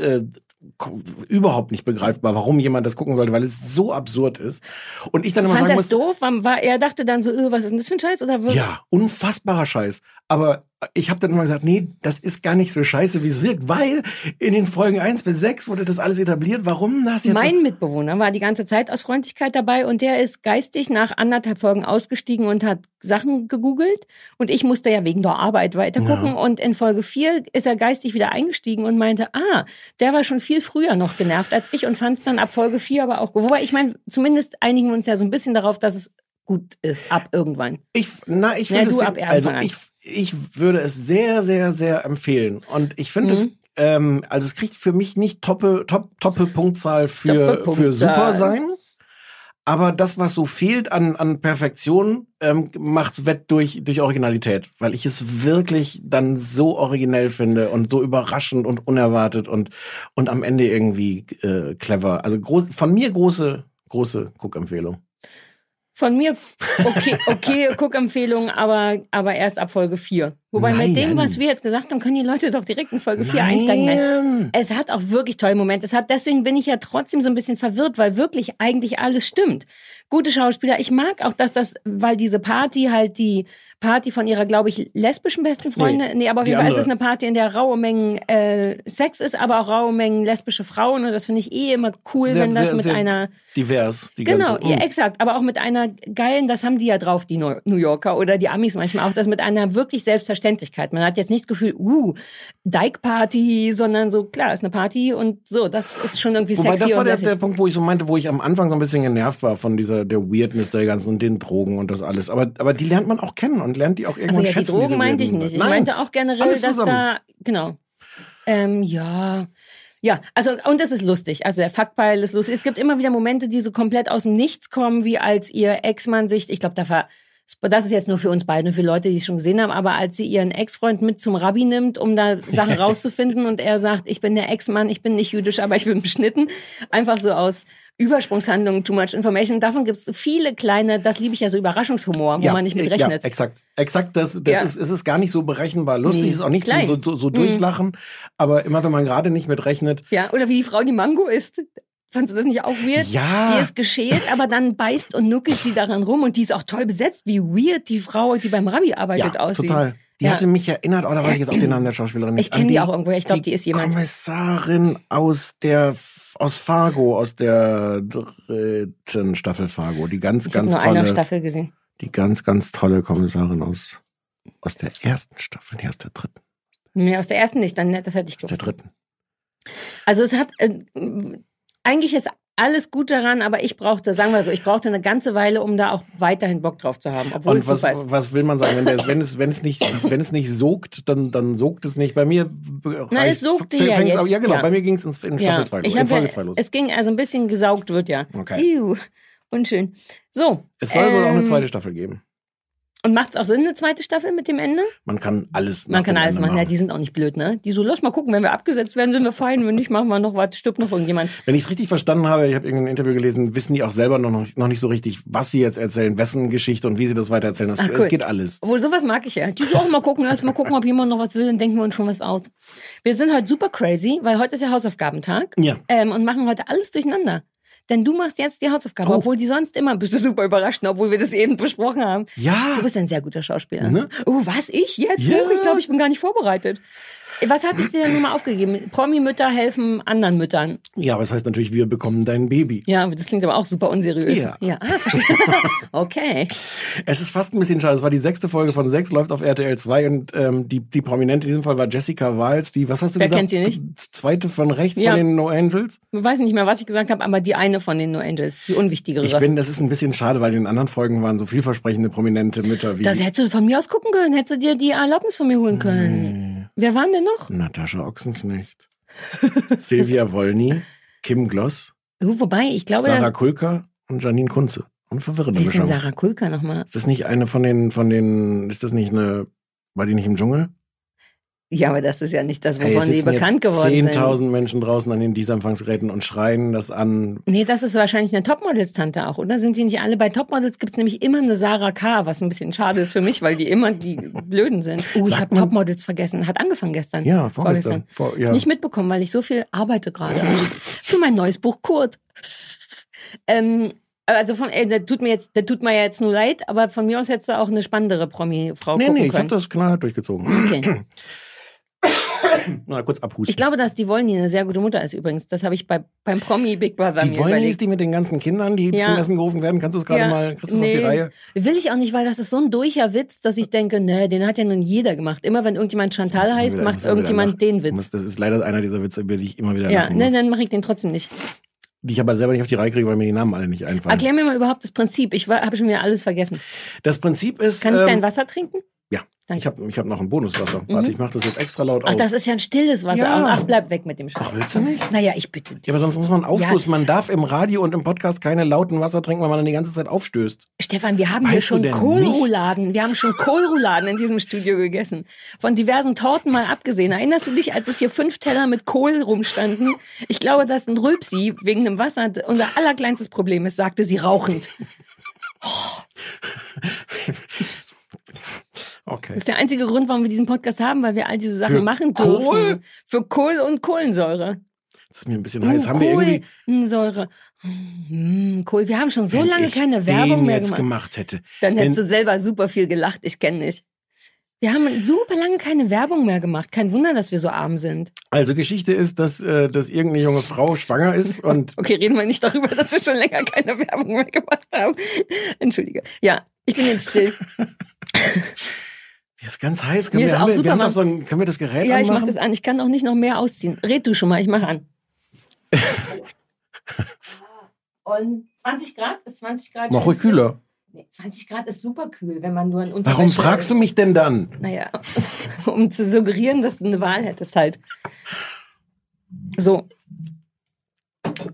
äh, überhaupt nicht begreifbar, warum jemand das gucken sollte, weil es so absurd ist. Und ich dann immer Fand sagen das muss, doof? War, war, er dachte dann so, äh, was ist denn das für ein Scheiß? Oder wirklich? ja, unfassbarer Scheiß. Aber ich habe dann immer gesagt, nee, das ist gar nicht so scheiße, wie es wirkt, weil in den Folgen 1 bis 6 wurde das alles etabliert. Warum das jetzt? Mein Mitbewohner war die ganze Zeit aus Freundlichkeit dabei und der ist geistig nach anderthalb Folgen ausgestiegen und hat Sachen gegoogelt. Und ich musste ja wegen der Arbeit weitergucken. Ja. Und in Folge 4 ist er geistig wieder eingestiegen und meinte, ah, der war schon viel früher noch genervt als ich und fand es dann ab Folge 4 aber auch gut. Wobei ich meine, zumindest einigen wir uns ja so ein bisschen darauf, dass es gut ist, ab irgendwann. ich, na, ich finde ab also an. ich, ich würde es sehr, sehr, sehr empfehlen. Und ich finde es, Mhm. ähm, also es kriegt für mich nicht toppe, top, toppe Punktzahl für, Toppe für super sein. Aber das, was so fehlt an, an Perfektion, ähm, macht's wett durch, durch Originalität. Weil ich es wirklich dann so originell finde und so überraschend und unerwartet und, und am Ende irgendwie äh, clever. Also groß, von mir große, große Guckempfehlung. Von mir, okay, okay, (laughs) Guckempfehlung, aber, aber erst ab Folge 4. Wobei mit dem, Nein. was wir jetzt gesagt haben, können die Leute doch direkt in Folge 4 einsteigen. Nein. Es hat auch wirklich tolle Momente. Es hat, deswegen bin ich ja trotzdem so ein bisschen verwirrt, weil wirklich eigentlich alles stimmt. Gute Schauspieler. Ich mag auch, dass das, weil diese Party halt die Party von ihrer, glaube ich, lesbischen besten Freundin, nee, aber auf jeden Fall ist es eine Party, in der raue Mengen äh, Sex ist, aber auch raue Mengen lesbische Frauen. Und das finde ich eh immer cool, Sehr- wenn das sehr- mit sehr einer Divers. Die Genau, ganze, ja, Mm. exakt. Aber auch mit einer geilen, das haben die ja drauf, die New Yorker oder die Amis manchmal auch, das mit einer wirklich Selbstverständlichkeit. Man hat jetzt nicht das Gefühl, uh, Dyke-Party, sondern so, klar, ist eine Party und so, das ist schon irgendwie Wobei sexy das war der, der Punkt, wo ich so meinte, wo ich am Anfang so ein bisschen genervt war von dieser der Weirdness der ganzen und den Drogen und das alles. Aber aber die lernt man auch kennen und lernt die auch irgendwann Also ja, die schätzen. Drogen diese meinte ich nicht. Ich Nein, meinte auch generell, dass da, genau. Ähm, ja. Ja, also, und das ist lustig. Also, der Fuckpile ist lustig. Es gibt immer wieder Momente, die so komplett aus dem Nichts kommen, wie als ihr Ex-Mann sich, ich glaube, da war, das ist jetzt nur für uns beide, für Leute, die es schon gesehen haben, aber als sie ihren Ex-Freund mit zum Rabbi nimmt, um da Sachen (laughs) rauszufinden und er sagt, ich bin der Ex-Mann, ich bin nicht jüdisch, aber ich bin beschnitten. Einfach so aus Übersprungshandlungen, too much information. Davon gibt es viele kleine, das liebe ich ja so Überraschungshumor, wo man nicht mit rechnet. Ja, exakt. Exakt, das, das Ja. ist, es ist gar nicht so berechenbar lustig, Nee, ist auch nicht klein. so, so, so Mhm. durchlachen, aber immer wenn man gerade nicht mit rechnet, Ja, oder wie die Frau die Mango isst. Fandst du das nicht auch weird? Ja. Die ist geschält, aber dann beißt und nuckelt sie daran rum und die ist auch toll besetzt, wie weird die Frau, die beim Rabbi arbeitet, ja, aussieht. total. Die Ja. hatte mich erinnert, oder weiß ich jetzt auch den Namen der Schauspielerin nicht. Ich kenn an die auch irgendwo, ich glaub, die ist jemand. Kommissarin aus der aus Fargo, aus der dritten Staffel Fargo. Die ganz, Ich ganz nur eine tolle, Staffel gesehen. die ganz, ganz tolle Kommissarin aus, aus der ersten Staffel, nee, aus der dritten, Nee, aus der ersten nicht, dann das hätte ich aus der gewusst. dritten. Also es hat äh, eigentlich ist alles gut daran, aber ich brauchte, sagen wir so, ich brauchte eine ganze Weile, um da auch weiterhin Bock drauf zu haben, obwohl Und es was, ist. was will man sagen? Wenn, der, wenn, es, wenn, es nicht, (laughs) wenn es nicht sogt, dann, dann sogt es nicht. Bei mir Na, es sogte ja jetzt, auch, ja genau, ja. bei mir ging es in Staffel 2 los, ich in Folge ja, 2 los. Es ging, also ein bisschen gesaugt wird ja. Okay. Iu, unschön. So. Es soll wohl auch eine ähm, zweite Staffel geben. Und macht es auch Sinn, eine zweite Staffel mit dem Ende? Man kann alles Man kann alles Ende machen. Ja, die sind auch nicht blöd, ne? Die so, lass mal gucken, wenn wir abgesetzt werden, sind wir fein. Wenn nicht, machen wir noch was, stirbt noch irgendjemand. Wenn ich es richtig verstanden habe, ich habe irgendein Interview gelesen, wissen die auch selber noch, noch, nicht so richtig, was sie jetzt erzählen, wessen Geschichte und wie sie das weitererzählen. Es, Ach, cool. es geht alles. Obwohl, sowas mag ich ja. Die so auch mal gucken, erst mal gucken, ob jemand noch was will, dann denken wir uns schon was aus. Wir sind heute super crazy, weil heute ist ja Hausaufgabentag. Ja. Ähm, und machen heute alles durcheinander. Denn du machst jetzt die Hausaufgaben, Oh. obwohl die sonst immer, bist du super überrascht, obwohl wir das eben besprochen haben. Ja. Du bist ein sehr guter Schauspieler. Ne? Oh, was? Ich jetzt? Ja. Hoch, ich glaube, ich bin gar nicht vorbereitet. Was hatte ich dir denn nun mal aufgegeben? Promi-Mütter helfen anderen Müttern. Ja, aber es heißt natürlich, wir bekommen dein Baby. Ja, das klingt aber auch super unseriös. Ja. Ja, ah, verstehe. (laughs) okay. Es ist fast ein bisschen schade. Es war die sechste Folge von sechs, läuft auf RTL 2 und ähm, die, die Prominente in diesem Fall war Jessica Wals, die, was hast du Wer gesagt? kennt sie nicht? Zweite von rechts Ja. von den No Angels. Ich weiß nicht mehr, was ich gesagt habe, aber die eine von den No Angels, die unwichtigere. Ich bin, das ist ein bisschen schade, weil in den anderen Folgen waren so vielversprechende prominente Mütter wie das hättest du von mir aus gucken können, hättest du dir die Erlaubnis von mir holen können. Wer waren denn noch? Natascha Ochsenknecht, (laughs) Silvia Wolny, Kim Gloss, Oh, wobei, ich glaube, Sarah Kulka und Janine Kunze. Und verwirrende wer ist denn. Sarah Kulka nochmal? Ist das nicht eine von den, von den, ist das nicht eine, war die nicht im Dschungel? Ja, aber das ist ja nicht das, Ey, es wovon die sitzen bekannt geworden sind. 10.000 Menschen draußen an den Dieselempfangsgeräten und schreien das an. Nee, das ist wahrscheinlich eine Topmodels-Tante auch, oder? Sind die nicht alle? Bei Topmodels gibt's nämlich immer eine Sarah K., was ein bisschen schade ist für mich, weil die immer die (laughs) Blöden sind. Uh, ich habe Topmodels vergessen. Hat angefangen gestern. Ja, vorgestern. Vor, ja. Nicht mitbekommen, weil ich so viel arbeite gerade. Für mein neues Buch Kurt. Ähm, also von, äh, der tut mir jetzt, der tut mir jetzt nur leid, aber von mir aus hättest du auch eine spannendere Promi-Frau nee, gucken nee, ich habe das knallhart durchgezogen. Okay. (clears throat) (coughs) Mal kurz abhusten. Ich glaube, dass die Wollny eine sehr gute Mutter ist übrigens. Das habe ich bei, beim Promi Big Brother die mir wollen überlegt. ist die mit den ganzen Kindern, die Ja. zum Essen gerufen werden. Kannst du es gerade Ja, mal, kriegst du es auf die nee. Reihe? Will ich auch nicht, weil das ist so ein durcher Witz, dass ich denke, ne, den hat ja nun jeder gemacht. Immer wenn irgendjemand Chantal Muss heißt, wieder- macht muss irgendjemand den Muss- Witz. Das ist leider einer dieser Witze, über die ich immer wieder Ja, ne, muss. dann mache ich den trotzdem nicht. Die ich aber selber nicht auf die Reihe kriege, weil mir die Namen alle nicht einfallen. Erklär mir mal überhaupt das Prinzip. Ich habe schon wieder alles vergessen. Das Prinzip ist. Kann ich ähm, dein Wasser trinken? Ja. Danke. Ich habe ich hab noch ein Bonuswasser. Warte, ich mache das jetzt extra laut Ach, auf. das ist ja ein stilles Wasser. Ja. Ach, bleib weg mit dem Scheiß. Ach, willst du nicht? Naja, ich bitte dich. Ja, aber sonst muss man aufstoßen. Man darf im Radio und im Podcast keine lauten Wasser trinken, weil man dann die ganze Zeit aufstößt. Stefan, wir haben hier Weißt du schon Kohlrouladen. Wir haben schon Kohlrouladen in diesem Studio gegessen. Von diversen Torten mal abgesehen. Erinnerst du dich, als es hier fünf Teller mit Kohl rumstanden? Ich glaube, dass ein Rülpsi wegen dem Wasser unser allerkleinstes Problem ist, sagte sie rauchend. (laughs) Okay. Das ist der einzige Grund, warum wir diesen Podcast haben, weil wir all diese Sachen Für machen Kohl? dürfen. Für Kohl und Kohlensäure. Das ist mir ein bisschen heiß. Haben wir irgendwie Kohlensäure. Hm, Kohl. Wir haben schon so wenn lange keine Werbung mehr jetzt gemacht. gemacht hätte. Dann hättest Wenn- du selber super viel gelacht. Ich kenne dich. Wir haben super lange keine Werbung mehr gemacht. Kein Wunder, dass wir so arm sind. Also Geschichte ist, dass, äh, dass irgendeine junge Frau schwanger ist (laughs) und Okay, reden wir nicht darüber, dass wir schon länger keine Werbung mehr gemacht haben. Entschuldige. Ja, ich bin jetzt still. (laughs) Mir ist ganz heiß. Mir Können, ist wir, auch haben wir, super, wir haben so ein, können wir das Gerät Ja, ich mach anmachen? das an. Ich kann auch nicht noch mehr ausziehen. Red du schon mal, ich mach an. (laughs) Und 20 Grad? Ist 20 Grad? Mach ruhig kühler. Nee, 20 Grad ist super kühl, wenn man nur ein Warum fragst du mich denn dann? Naja, (laughs) um zu suggerieren, dass du eine Wahl hättest halt. So,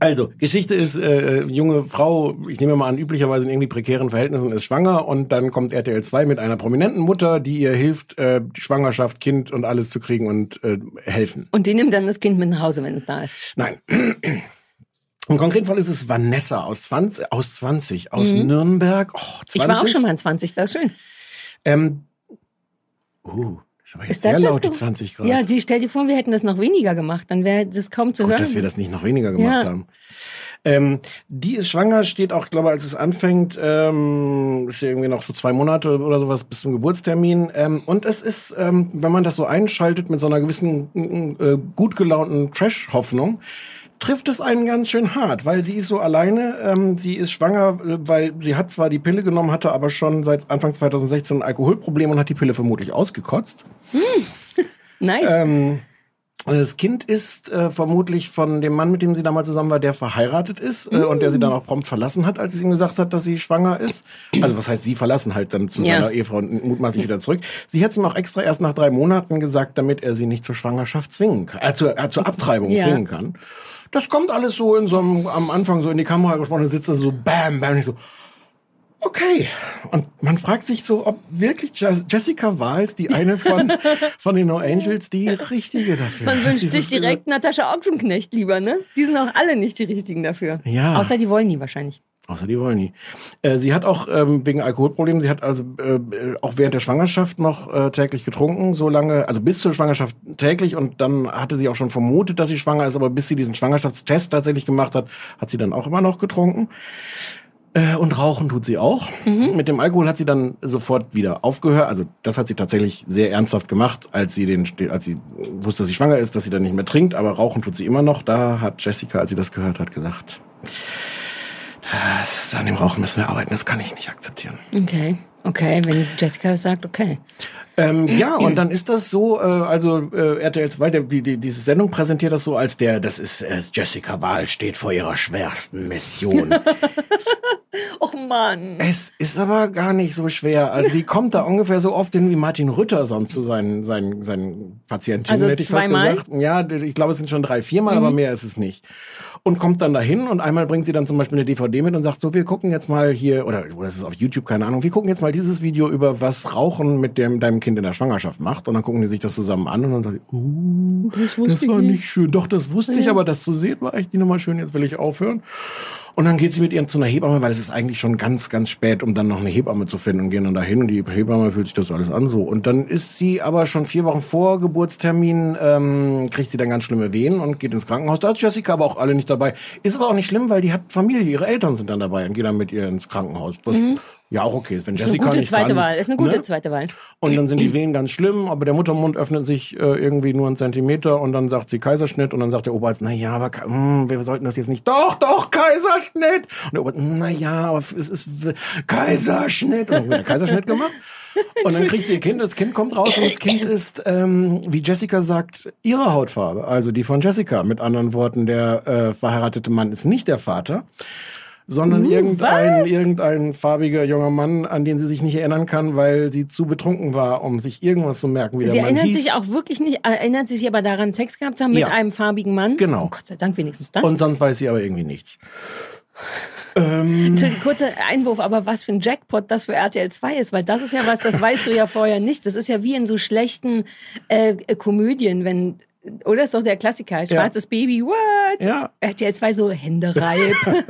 Also, Geschichte ist, äh, junge Frau, ich nehme mal an, üblicherweise in irgendwie prekären Verhältnissen ist schwanger und dann kommt RTL 2 mit einer prominenten Mutter, die ihr hilft, äh, die Schwangerschaft, Kind und alles zu kriegen und äh, helfen. und die nimmt dann das Kind mit nach Hause, wenn es da ist. Nein. (clears throat) Im konkreten Fall ist es Vanessa aus 20, aus 20, aus Nürnberg. Oh, 20. Mhm. Ich war auch schon mal in 20, das ist schön. Ähm, uh, ist aber jetzt Ist sehr laut, die Ge- 20 Grad. Ja, sie stell dir vor, wir hätten das noch weniger gemacht, dann wäre das kaum zu Gut, hören. dass wir das nicht noch weniger gemacht Ja. haben. Ähm, die ist schwanger, steht auch, ich glaube, als es anfängt, ähm, ist irgendwie noch so zwei Monate oder sowas bis zum Geburtstermin. Ähm, und es ist, ähm, wenn man das so einschaltet mit so einer gewissen äh, gut gelaunten Trash-Hoffnung, trifft es einen ganz schön hart, weil sie ist so alleine. Ähm, sie ist schwanger, äh, weil sie hat zwar die Pille genommen, hatte aber schon seit Anfang 2016 ein Alkoholproblem und hat die Pille vermutlich ausgekotzt. nice. Ähm, Das Kind ist äh, vermutlich von dem Mann, mit dem sie damals zusammen war, der verheiratet ist äh, und der sie dann auch prompt verlassen hat, als sie ihm gesagt hat, dass sie schwanger ist. Also was heißt sie verlassen halt dann zu Ja. seiner Ehefrau und mutmaßlich wieder zurück. Sie hat es ihm auch extra erst nach drei Monaten gesagt, damit er sie nicht zur Schwangerschaft zwingen kann, äh, zur, äh, zur Abtreibung Ja. zwingen kann. Das kommt alles so in so einem, am Anfang so in die Kamera gesprochen, dann sitzt er so bam, bam, ich so, Okay. Und man fragt sich so, ob wirklich Jes- Jessica Wahls, die eine von, (laughs) von den No Angels, die richtige dafür Man ist. wünscht Dieses- sich direkt Natascha Ochsenknecht lieber, ne? Die sind auch alle nicht die richtigen dafür. Ja. Außer die wollen nie wahrscheinlich. Außer die wollen nie. Äh, sie hat auch ähm, wegen Alkoholproblemen, sie hat also äh, auch während der Schwangerschaft noch äh, täglich getrunken, so lange, also bis zur Schwangerschaft täglich und dann hatte sie auch schon vermutet, dass sie schwanger ist, aber bis sie diesen Schwangerschaftstest tatsächlich gemacht hat, hat sie dann auch immer noch getrunken. Äh, und rauchen tut sie auch. Mit dem Alkohol hat sie dann sofort wieder aufgehört. Also das hat sie tatsächlich sehr ernsthaft gemacht, als sie den, als sie wusste, dass sie schwanger ist, dass sie dann nicht mehr trinkt. Aber rauchen tut sie immer noch. Da hat Jessica, als sie das gehört hat, gesagt, an dem Rauchen müssen wir arbeiten. Das kann ich nicht akzeptieren. Okay. Okay, wenn Jessica das sagt, okay. Ähm, ja, und dann ist das so, äh, also äh, RTL 2, der, die, die, diese Sendung präsentiert das so als der, das ist äh, Jessica Wahl steht vor ihrer schwersten Mission. (laughs) Och Mann. Es ist aber gar nicht so schwer. Also die kommt da ungefähr so oft hin wie Martin Rütter sonst zu seinen, seinen, seinen Patientinnen. Also hätte ich fast zweimal? Mhm. gesagt. Ja, ich glaube, es sind schon drei, viermal, aber mehr ist es nicht. Und kommt dann dahin und einmal bringt sie dann zum Beispiel eine DVD mit und sagt so, wir gucken jetzt mal hier, oder oder das ist auf YouTube, keine Ahnung, wir gucken jetzt mal dieses Video über, was Rauchen mit dem, deinem Kind in der Schwangerschaft macht. Und dann gucken die sich das zusammen an und dann sagen, uh, Das das war nicht. nicht schön. Doch, das wusste ich, aber das zu sehen war echt nicht nochmal schön. Jetzt will ich aufhören. Und dann geht sie mit ihr zu einer Hebamme, weil es ist eigentlich schon ganz, ganz spät, um dann noch eine Hebamme zu finden und gehen dann dahin und die Hebamme fühlt sich das alles an so. Und dann ist sie aber schon vier Wochen vor Geburtstermin, ähm, kriegt sie dann ganz schlimme Wehen und geht ins Krankenhaus. Da ist Jessica aber auch alle nicht dabei. Ist aber auch nicht schlimm, weil die hat Familie, ihre Eltern sind dann dabei und gehen dann mit ihr ins Krankenhaus. Was ja auch okay ist, wenn Eine Jessica gute nicht zweite kann, Wahl. Ist eine gute ne? zweite Wahl. Und dann sind die Wehen ganz schlimm, aber der Muttermund öffnet sich äh, irgendwie nur einen Zentimeter und dann sagt sie Kaiserschnitt und dann sagt der Oberarzt, na ja, aber Ka- hm, wir sollten das jetzt nicht. Doch, doch, Kaiserschnitt. Und der Oberarzt, na ja, aber es ist Kaiserschnitt. Und dann wird Kaiserschnitt gemacht. Und dann kriegt sie ihr Kind, das Kind kommt raus und das Kind ist, ähm, wie Jessica sagt, ihre Hautfarbe, also die von Jessica. Mit anderen Worten, der äh, verheiratete Mann ist nicht der Vater, sondern irgendein, irgendein farbiger junger Mann, an den sie sich nicht erinnern kann, weil sie zu betrunken war, um sich irgendwas zu merken, wie Sie der Mann erinnert hieß. sich auch wirklich nicht, erinnert sich aber daran, Sex gehabt zu haben mit Ja. einem farbigen Mann. Genau. Oh Gott sei Dank wenigstens das. und sonst weiß sie aber irgendwie nichts. Entschuldigung, Kurzer Einwurf, aber was für ein Jackpot das für RTL 2 ist, weil das ist ja was, das weißt du ja vorher nicht. Das ist ja wie in so schlechten äh, Komödien, wenn, oder ist doch der Klassiker, schwarzes Baby, what? Ja. RTL 2 so Hände reib. (laughs)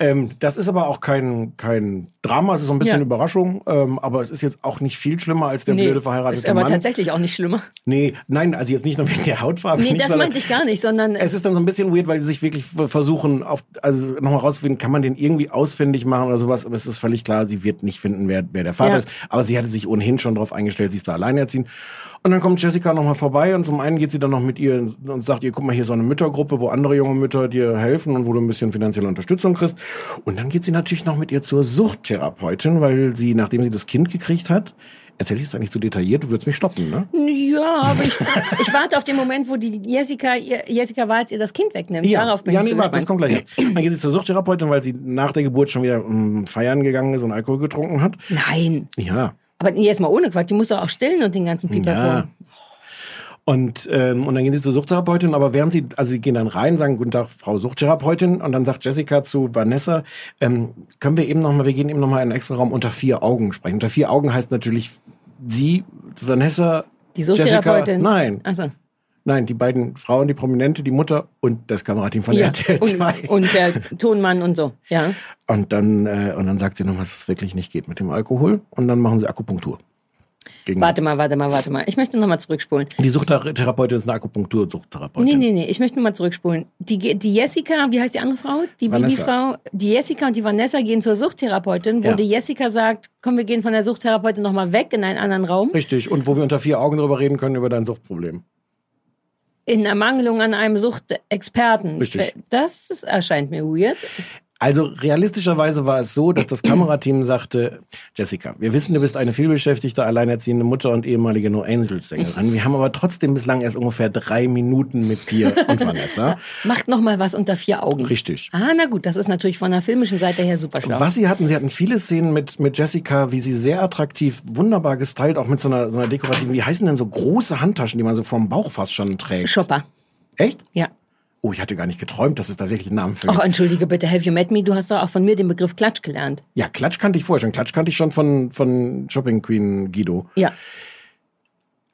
Ähm, das ist aber auch kein, kein Drama, es ist so ein bisschen Ja. Überraschung, ähm, aber es ist jetzt auch nicht viel schlimmer als der blöde verheiratete ist aber Mann. tatsächlich auch nicht schlimmer. Nee, nein, also jetzt nicht nur wegen der Hautfarbe. Nee, nicht, das meinte ich gar nicht, sondern Es ist dann so ein bisschen weird, weil sie sich wirklich versuchen, auf, also nochmal rauszufinden, kann man den irgendwie ausfindig machen oder sowas, aber es ist völlig klar, sie wird nicht finden, wer, wer der Vater Ja. ist. Aber sie hatte sich ohnehin schon darauf eingestellt, sie ist da alleinerziehend. Und dann kommt Jessica nochmal vorbei und zum einen geht sie dann noch mit ihr und sagt ihr, guck mal, hier ist so eine Müttergruppe, wo andere junge Mütter dir helfen und wo du ein bisschen finanzielle Unterstützung kriegst. Und dann geht sie natürlich noch mit ihr zur Suchttherapeutin, weil sie, nachdem sie das Kind gekriegt hat, erzähl ich es eigentlich zu detailliert, du würdest mich stoppen, ne? ja, aber ich, ich warte auf den Moment, wo die Jessica, Jessica Walz ihr das Kind wegnimmt. Darauf bin ja, ich nee, so warte, das kommt gleich. Dann geht sie zur Suchttherapeutin, weil sie nach der Geburt schon wieder mm, feiern gegangen ist und Alkohol getrunken hat. Nein. Ja. Aber jetzt mal ohne Quatsch, die muss doch auch stillen und den ganzen Pipapo. Ja. Und, ähm, und dann gehen sie zur Suchttherapeutin, aber während sie, also sie gehen dann rein, sagen, guten Tag, Frau Suchttherapeutin, und dann sagt Jessica zu Vanessa, ähm, können wir eben nochmal, wir gehen eben nochmal in einen extra Raum unter vier Augen sprechen. Unter vier Augen heißt natürlich sie, Vanessa, Die Suchttherapeutin. Jessica, nein, Achso. nein, die beiden Frauen, die Prominente, die Mutter und das Kamerateam von Ja. RTL 2. Und, und der (laughs) Tonmann und so. Ja. Und dann, äh, und dann sagt sie nochmal, dass es wirklich nicht geht mit dem Alkohol. Und dann machen sie Akupunktur. Gegen Warte mal, warte mal, warte mal. Ich möchte nochmal zurückspulen. Die Suchttherapeutin ist eine Akupunktur-Suchttherapeutin. Nee, nee, nee, ich möchte nochmal zurückspulen. Die, die Jessica, wie heißt die andere Frau? Die. Babyfrau. Die Jessica und die Vanessa gehen zur Suchttherapeutin, wo Ja. die Jessica sagt, komm, wir gehen von der Suchttherapeutin nochmal weg in einen anderen Raum. Richtig. Und wo wir unter vier Augen drüber reden können, über dein Suchtproblem. In Ermangelung an einem Suchtexperten. Richtig. Das ist, erscheint mir weird. Also realistischerweise war es so, dass das (clears throat) Kamerateam sagte, Jessica, wir wissen, du bist eine vielbeschäftigte, alleinerziehende Mutter und ehemalige No Angels Sängerin. Wir haben aber trotzdem bislang erst ungefähr drei Minuten mit dir (laughs) und Vanessa. Macht noch mal was unter vier Augen. Richtig. Ah, na gut, das ist natürlich von der filmischen Seite her super schlau. Was sie hatten, sie hatten viele Szenen mit, mit Jessica, wie sie sehr attraktiv, wunderbar gestylt, auch mit so einer, so einer dekorativen, wie heißen denn so große Handtaschen, die man so vorm Bauch fast schon trägt? Shopper. Echt? Ja. Oh, ich hatte gar nicht geträumt, dass es da wirklich einen Namen für Oh, gibt. entschuldige bitte, have you met me? Du hast doch auch von mir den Begriff Klatsch gelernt. Ja, Klatsch kannte ich vorher schon. Klatsch kannte ich schon von, von Shopping Queen Guido. Ja.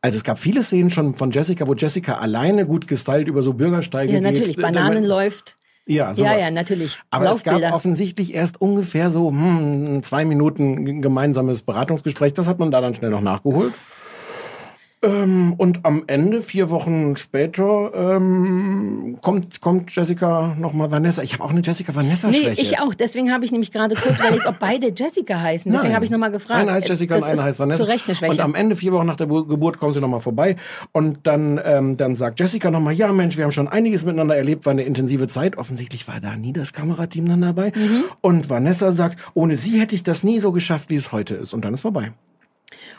Also es gab viele Szenen schon von Jessica, wo Jessica alleine gut gestylt über so Bürgersteige Ja, geht. natürlich. Bananen läuft. Ja, sowas. Ja, ja, natürlich. Aber es gab offensichtlich erst ungefähr so hm, zwei Minuten gemeinsames Beratungsgespräch. Das hat man da dann schnell noch nachgeholt. Ähm, und am Ende, vier Wochen später, ähm, kommt, kommt Jessica nochmal Vanessa. Ich habe auch eine Jessica-Vanessa-Schwäche. Nee, ich auch. Deswegen habe ich nämlich gerade kurz überlegt, ob beide Jessica heißen. Deswegen habe ich nochmal gefragt. Einer heißt Jessica Das und einer ist heißt Vanessa. Zu Recht eine Schwäche. Und am Ende, vier Wochen nach der Bu- Geburt, kommen sie nochmal vorbei. Und dann, ähm, dann sagt Jessica nochmal, ja Mensch, wir haben schon einiges miteinander erlebt, war eine intensive Zeit. Offensichtlich war da nie das Kamerateam dann dabei. Mhm. Und Vanessa sagt, ohne sie hätte ich das nie so geschafft, wie es heute ist. Und dann ist vorbei.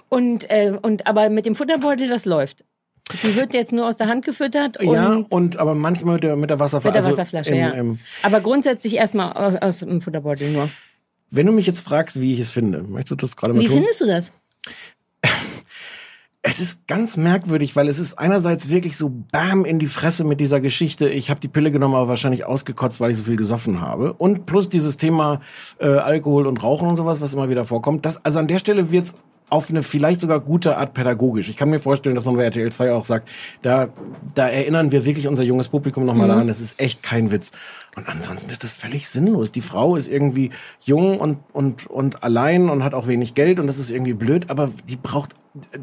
Und, äh, und aber mit dem Futterbeutel, das läuft. Die wird jetzt nur aus der Hand gefüttert und ja, und aber manchmal mit der, mit der Wasserflasche. mit der also Wasserflasche, im, ja. Im, aber grundsätzlich erstmal aus, aus dem Futterbeutel nur. wenn du mich jetzt fragst, wie ich es finde, möchtest du das gerade mal Wie tun? findest du das? (laughs) Es ist ganz merkwürdig, weil es ist einerseits wirklich so bam in die Fresse mit dieser Geschichte. Ich habe die Pille genommen, aber wahrscheinlich ausgekotzt, weil ich so viel gesoffen habe. Und plus dieses Thema äh, Alkohol und Rauchen und sowas, was immer wieder vorkommt. Das, also an der Stelle wird's auf eine vielleicht sogar gute Art pädagogisch. Ich kann mir vorstellen, dass man bei RTL 2 auch sagt, da, da erinnern wir wirklich unser junges Publikum nochmal daran, das ist echt kein Witz. Und ansonsten ist das völlig sinnlos. Die Frau ist irgendwie jung und, und, und allein und hat auch wenig Geld und das ist irgendwie blöd, aber die braucht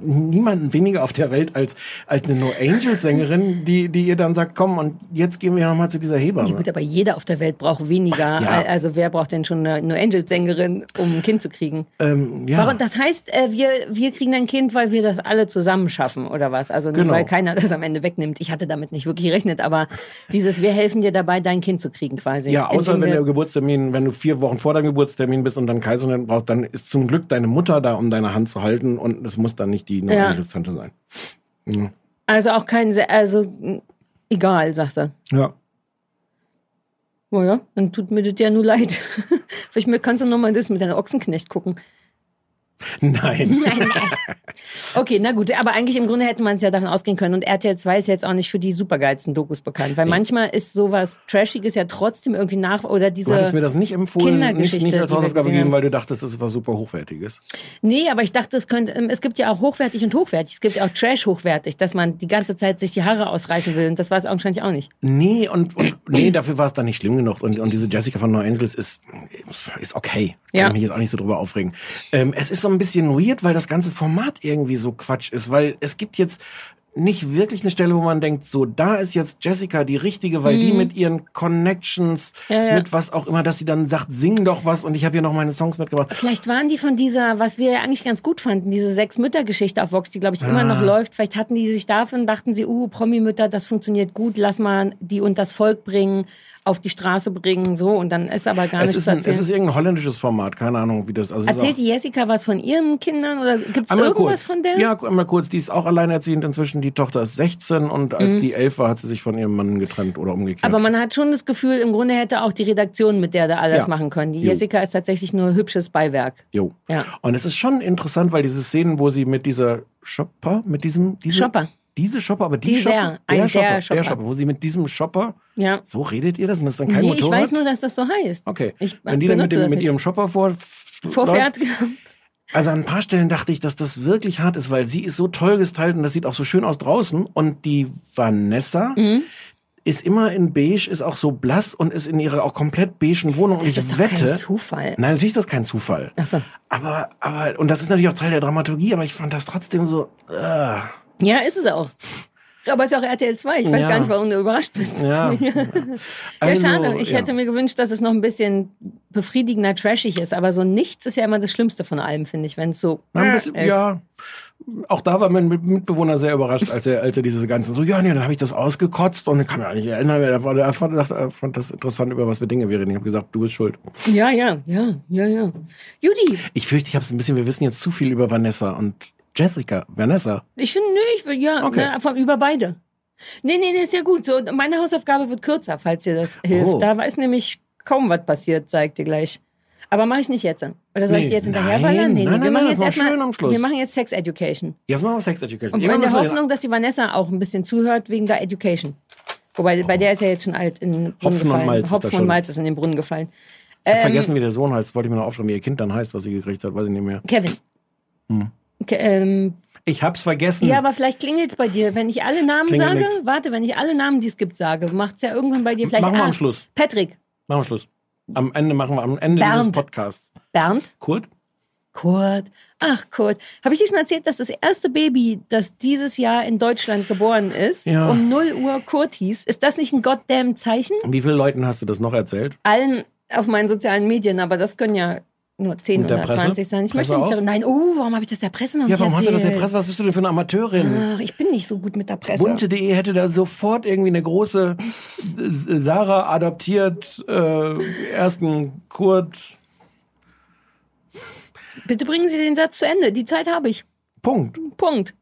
niemanden weniger auf der Welt als, als eine No Angel Sängerin, die, die ihr dann sagt, komm, und jetzt gehen wir nochmal zu dieser Ja, Hebamme. gut, aber jeder auf der Welt braucht weniger. Ja. Also wer braucht denn schon eine, eine Angel-Sängerin, um ein Kind zu kriegen? Ähm, ja. Warum, das heißt, äh, wir, wir kriegen ein Kind, weil wir das alle zusammen schaffen oder was? Also Genau. weil keiner das am Ende wegnimmt. Ich hatte damit nicht wirklich gerechnet, aber dieses, wir helfen dir dabei, dein Kind zu kriegen quasi. Ja, außer wenn der Geburtstermin, wenn du vier Wochen vor deinem Geburtstermin bist und dann Kaiserschnitt brauchst, dann ist zum Glück deine Mutter da, um deine Hand zu halten und es muss dann nicht die No Ja. Tante sein. Also auch kein, also egal, sagst du. Ja. Oh ja, dann tut mir das ja nur leid. (laughs) Vielleicht kannst du noch mal das mit deiner Ochsenknecht gucken. (laughs) Nein. Okay, na gut, aber eigentlich im Grunde hätte man es ja davon ausgehen können. Und RTL 2 ist jetzt auch nicht für die supergeilsten Dokus bekannt. Weil manchmal ist sowas Trashiges ja trotzdem irgendwie nach, oder Du hattest mir diese. das nicht empfohlen, nicht, Kindergeschichte, nicht als die wir Hausaufgabe gegeben, weil du dachtest, das ist was super Hochwertiges. Nee, aber ich dachte, es könnte, ähm, es gibt ja auch hochwertig und hochwertig. Es gibt ja auch Trash hochwertig, dass man die ganze Zeit sich die Haare ausreißen will. Und das war es augenscheinlich auch nicht. Nee, und, und nee, dafür war es dann nicht schlimm genug. Und, und diese Jessica von No Angels ist, ist okay. Kann Ja. ich mich jetzt auch nicht so drüber aufregen. Ähm, es ist so ein bisschen weird, weil das ganze Format irgendwie so Quatsch ist, weil es gibt jetzt nicht wirklich eine Stelle, wo man denkt, so, da ist jetzt Jessica die richtige, weil die mit ihren Connections, Mhm. Ja, ja. mit was auch immer, dass sie dann sagt, sing doch was und ich habe hier noch meine Songs mitgebracht. Vielleicht waren die von dieser, was wir ja eigentlich ganz gut fanden, diese Sechs-Mütter-Geschichte auf Vox, die glaube ich immer Ah. noch läuft. Vielleicht hatten die sich davon, dachten sie, uh, Promi-Mütter, das funktioniert gut, lass mal die und das Volk bringen, auf die Straße bringen, so. Und dann ist aber gar Es nichts ist, zu erzählen. es ist irgendein holländisches Format, keine Ahnung, wie das, also es Erzählt die Jessica was von ihren Kindern oder gibt's Einmal irgendwas kurz. von der? Ja, einmal kurz. Die ist auch alleinerziehend inzwischen. Die Tochter ist 16 und als die 11 war, hat sie sich von ihrem Mann getrennt oder umgekehrt. Mhm. Aber man hat schon das Gefühl, im Grunde hätte auch die Redaktion mit der da alles Ja. machen können. Die Jo. Jessica ist tatsächlich nur hübsches Beiwerk. Jo. Ja. Und es ist schon interessant, weil diese Szenen, wo sie mit dieser Shopper, mit diesem, diese, Shopper. Diese Shopper, aber die Dieser, Shopper, der Shopper, Shopper. der Shopper, wo sie mit diesem Shopper, Ja. so redet ihr das und das ist dann kein nee, Motorrad? ich weiß nur, dass das so heißt. Okay. Ich Wenn die dann mit, dem, mit ihrem Shopper vor, Vorfährt. läuft, Also an ein paar Stellen dachte ich, dass das wirklich hart ist, weil sie ist so toll gestylt und das sieht auch so schön aus draußen. Und die Vanessa Mhm. ist immer in beige, ist auch so blass und ist in ihrer auch komplett beigen Wohnung. und Das ich ist doch wette, kein Zufall. nein, natürlich ist das kein Zufall. Ach so. Aber, aber, und das ist natürlich auch Teil der Dramaturgie, aber ich fand das trotzdem so, äh, Ja, ist es auch. Aber es ist auch RTL 2. Ich weiß Ja. gar nicht, warum du überrascht bist. (laughs) ja. Ja, Also, schade. Ich ja. hätte mir gewünscht, dass es noch ein bisschen befriedigender trashig ist. Aber so nichts ist ja immer das Schlimmste von allem, finde ich, wenn es so ein bisschen, ist. ja. auch da war mein Mit- Mitbewohner sehr überrascht, als er, als er diese ganzen so, ja, nee, dann habe ich das ausgekotzt und kann man nicht erinnern. Er, war, er, fand, er fand das interessant, über was für Dinge wir reden. Ich habe gesagt, du bist schuld. Ja, ja, ja, ja, ja. Judy, Ich fürchte, ich habe es ein bisschen, wir wissen jetzt zu viel über Vanessa und Jessica. Vanessa. ich finde, nee, ich will, ja, Okay. ne, von, über beide. Nee, nee, nee, ist ja gut. So, meine Hausaufgabe wird kürzer, falls dir das hilft. Oh. Da ist nämlich kaum was passiert, zeig dir gleich. Aber mache ich nicht jetzt. Oder soll ich Nee, dir jetzt hinterher nein, ballern? Nee, nein, nee, wir nein, machen jetzt erstmal, wir machen jetzt Sex Education. Jetzt machen wir Sex Education. Und in der Hoffnung, dass die Vanessa auch ein bisschen zuhört wegen der Education. Wobei, bei der ist ja jetzt schon alt in den Brunnen Hopfen und gefallen. Malz ist da Hopfen und Malz ist in den Brunnen gefallen. Ich Ähm, vergessen, wie der Sohn heißt. Wollte ich mir noch aufschreiben, wie ihr Kind dann heißt, was sie gekriegt hat. Weiß ich nicht mehr. Kevin. Hm. Ähm, Ich hab's vergessen. ja, aber vielleicht klingelt's bei dir. Wenn ich alle Namen Klingelt sage, nix. warte, wenn ich alle Namen, die es gibt, sage, macht's ja irgendwann bei dir vielleicht. Machen wir ah, am Schluss. Patrick. Machen wir Schluss. Am Ende machen wir am Ende Bernd. dieses Podcasts. Bernd. Kurt? Kurt. Ach, Kurt. Habe ich dir schon erzählt, dass das erste Baby, das dieses Jahr in Deutschland geboren ist, Ja. um 0 Uhr Kurt hieß? Ist das nicht ein goddamn Zeichen? Wie vielen Leuten hast du das noch erzählt? allen auf meinen sozialen Medien, aber das können ja nur 10 Und der oder Presse? 20 sein. Ich Presse möchte nicht darüber. Nein, oh, warum habe ich das der Presse noch Ja, nicht warum hast du das der Presse? Was bist du denn für eine Amateurin? Ach, ich bin nicht so gut mit der Presse. Bunte.de hätte da sofort irgendwie eine große Sarah adoptiert, äh, ersten Kurt. Bitte bringen Sie den Satz zu Ende. Die Zeit habe ich. Punkt. Punkt.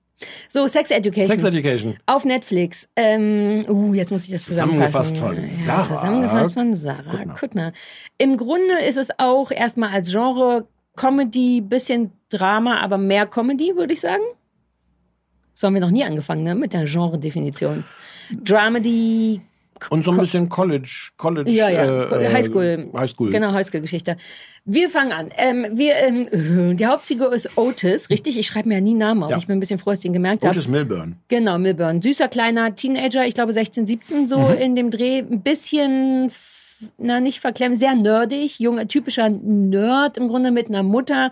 So, Sex Education. Sex Education. auf Netflix. Ähm, uh, jetzt muss ich das zusammenfassen. Zusammengefasst von Ja, Sarah zusammengefasst von Sarah Kuttner. Kuttner. Im Grunde ist es auch erstmal als Genre Comedy, bisschen Drama, aber mehr Comedy, würde ich sagen. So haben wir noch nie angefangen, ne? Mit der Genre-Definition. Dramedy, Und so ein bisschen College. College. Ja, ja. Äh, äh, Highschool. Highschool. Genau, Highschool-Geschichte. Wir fangen an. Ähm, wir, ähm, (laughs) die Hauptfigur ist Otis, richtig? Ich schreibe mir ja nie Namen auf. Ja. Ich bin ein bisschen froh, dass ich den gemerkt habe. Otis Milburn. Genau, Milburn. Süßer kleiner Teenager, ich glaube 16, 17 so Mhm. in dem Dreh. Ein bisschen, na nicht verklemmt, sehr nerdig. Junger, typischer Nerd im Grunde mit einer Mutter,